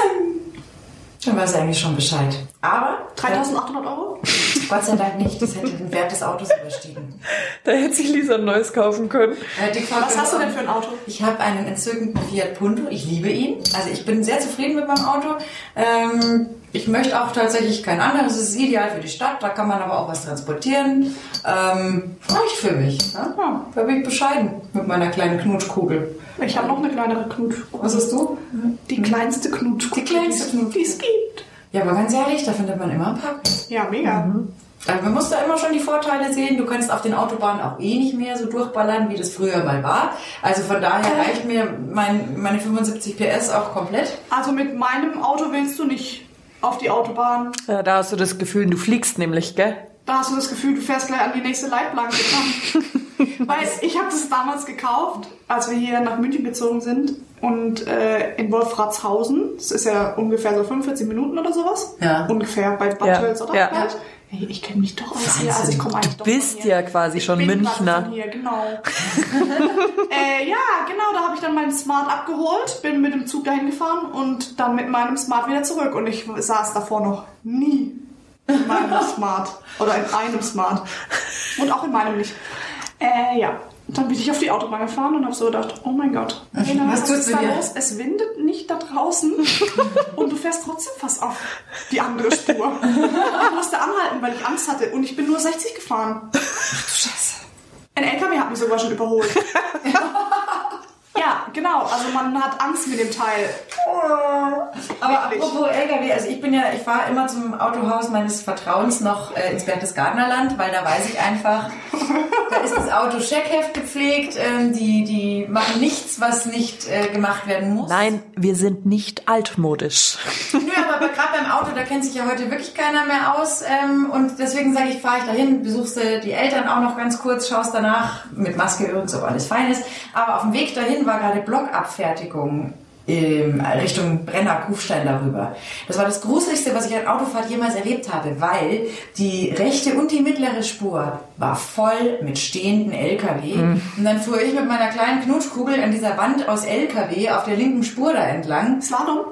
dann weißt du eigentlich schon Bescheid. Aber 3800 Euro? Gott sei Dank nicht, das hätte den Wert des Autos überstiegen. Da hätte sich Lisa ein neues kaufen können. Äh, Was hast du denn für ein Auto? Ich habe einen entzückenden Fiat Punto. Ich liebe ihn. Also ich bin sehr zufrieden mit meinem Auto. Ähm, ich möchte auch tatsächlich kein anderes. Es ist ideal für die Stadt. Da kann man aber auch was transportieren. Ähm, reicht für mich. Ja? Ja, da bin ich bescheiden mit meiner kleinen Knutschkugel. Ich habe noch eine kleinere Knutschkugel. Was hast du? Die kleinste Knutschkugel. Die kleinste Knutschkugel. Die es gibt. Ja, aber ganz ehrlich, da findet man immer einen Parkplatz. Ja, mega. Also man muss da immer schon die Vorteile sehen. Du kannst auf den Autobahnen auch eh nicht mehr so durchballern, wie das früher mal war. Also von daher reicht mir mein, meine 75 PS auch komplett. Also mit meinem Auto willst du nicht auf die Autobahn. Ja, da hast du das Gefühl, du fliegst nämlich, gell? Da hast du das Gefühl, du fährst gleich an die nächste Leitplanke dran. Weil ich habe das damals gekauft, als wir hier nach München gezogen sind und äh, in Wolfratshausen. Das ist ja ungefähr so 45 Minuten oder sowas. Ja. Ungefähr bei Bad Ja, Tölz oder ja. Bad. Hey, ich kenne mich doch aus hier, also ich komme eigentlich Du doch bist ja quasi Ich schon bin quasi Münchner. Von hier, genau. äh, ja, genau, da habe ich dann meinen Smart abgeholt, bin mit dem Zug dahin gefahren und dann mit meinem Smart wieder zurück. Und ich saß davor noch nie in meinem Smart. Oder in einem Smart. Und auch in meinem nicht. Äh, ja. Und dann bin ich auf die Autobahn gefahren und habe so gedacht, oh mein Gott, Lena, Was was, ist da los? Es windet nicht da draußen und du fährst trotzdem fast auf die andere Spur. Ich musste anhalten, weil ich Angst hatte und ich bin nur 60 gefahren. Ach du Scheiße. Ein LKW hat mich sogar schon überholt. ja, genau. Also man hat Angst mit dem Teil. Aber Wirklich. apropos LKW, also ich bin ja, ich fahre immer zum Autohaus meines Vertrauens noch äh, ins Berchtesgadenerland, weil da weiß ich einfach, da ist das Auto Scheckheft gepflegt, ähm, die, die machen nichts, was nicht äh, gemacht werden muss. Nein, wir sind nicht altmodisch. Nö, aber gerade beim Auto, da kennt sich ja heute wirklich keiner mehr aus. Ähm, und deswegen sage ich, fahre ich dahin, besuchst du die Eltern auch noch ganz kurz, schaust danach, mit Maske übrigens, ob alles fein ist. Aber auf dem Weg dahin war gerade Blockabfertigung in Richtung Brenner, Kufstein darüber. Das war das Gruseligste, was ich an Autofahrt jemals erlebt habe, weil die rechte und die mittlere Spur war voll mit stehenden LKW. Und dann fuhr ich mit meiner kleinen Knutschkugel an dieser Wand aus LKW auf der linken Spur da entlang. Slalom?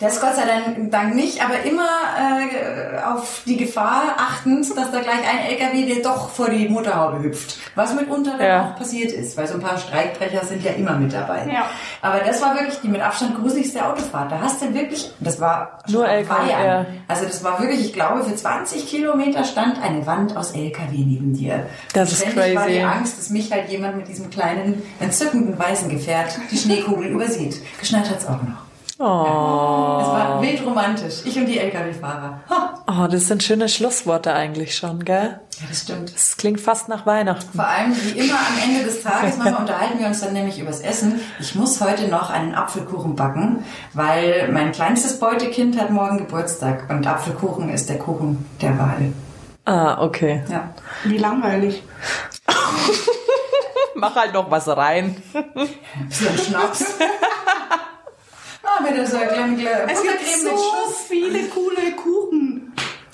Das Gott sei Dank- nicht, aber immer äh, auf die Gefahr achtend, dass da gleich ein LKW dir doch vor die Motorhaube hüpft. Was mitunter dann Ja. auch passiert ist, weil so ein paar Streikbrecher sind ja immer mit dabei. Ja. Aber das war wirklich die mit Abstand gruseligste Autofahrt. Da hast du wirklich, das war Nur LKW, ja. Also das war wirklich, ich glaube, für 20 Kilometer stand eine Wand aus LKW neben dir. Das ist Ständig war die crazy. Angst, dass mich halt jemand mit diesem kleinen, entzückenden weißen Gefährt die Schneekugel übersieht. Geschneit hat's auch noch. Oh, Es war wild romantisch. Ich und die LKW-Fahrer. Oh, das sind schöne Schlussworte eigentlich schon, gell? Ja, das stimmt. Das klingt fast nach Weihnachten. Vor allem, wie immer am Ende des Tages, manchmal unterhalten wir uns dann nämlich übers Essen. Ich muss heute noch einen Apfelkuchen backen, weil mein kleinstes Beutekind hat morgen Geburtstag und Apfelkuchen ist der Kuchen der Wahl. Ah, okay. Ja. Wie langweilig. Mach halt noch was rein. Ein Schnaps. ah, mit so kleinen Es gibt so viele coole Kuchen.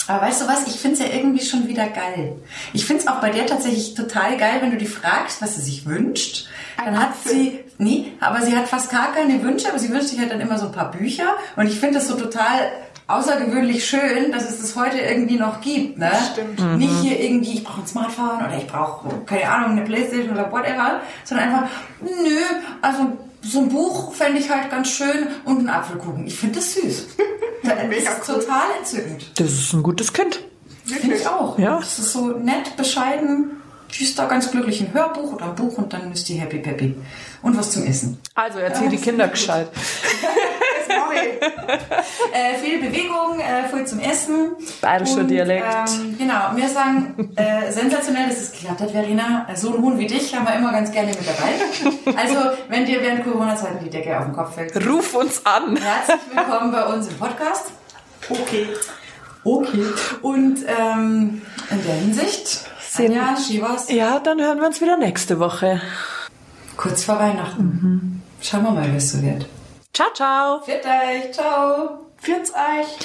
Aber weißt du was, ich finde es ja irgendwie schon wieder geil. Ich finde es auch bei der tatsächlich total geil, wenn du die fragst, was sie sich wünscht. Dann Ein hat Apfel. sie, nee, aber sie hat fast gar keine Wünsche, aber sie wünscht sich halt dann immer so ein paar Bücher. Und ich finde das so total außergewöhnlich schön, dass es das heute irgendwie noch gibt. Ne? Stimmt. Nicht hier irgendwie, ich brauche ein Smartphone oder ich brauche, keine Ahnung, eine Playstation oder whatever, sondern einfach, nö, also so ein Buch fände ich halt ganz schön und einen Apfelkuchen. Ich finde das süß. Das ist cool. total entzückend. Das ist ein gutes Kind. Finde ich auch. Ja. Das ist so nett, bescheiden. Die ist da ganz glücklich. Ein Hörbuch oder ein Buch und dann ist die happy peppy. Und was zum Essen. Also erzähl die Kinder gescheit. Sorry. Äh, viel Bewegung, äh, viel zum Essen. Bayerischer Dialekt. Ähm, genau, wir sagen, äh, sensationell, dass es geklappt hat, Verena. So einen Huhn wie dich haben wir immer ganz gerne mit dabei. Also, wenn dir während Corona-Zeiten die Decke auf den Kopf fällt, Ruf uns an. herzlich willkommen bei uns im Podcast. Okay. Okay. Und ähm, in der Hinsicht, Sind- Anja, Shivas, Ja, dann hören wir uns wieder nächste Woche. kurz vor Weihnachten. Schauen wir mal, wie es so wird. Ciao, ciao. Fit euch, ciao. Pfiat's euch.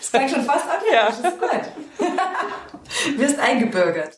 Das klingt schon fast an. Ja. Das ist gut. Wirst eingebürgert.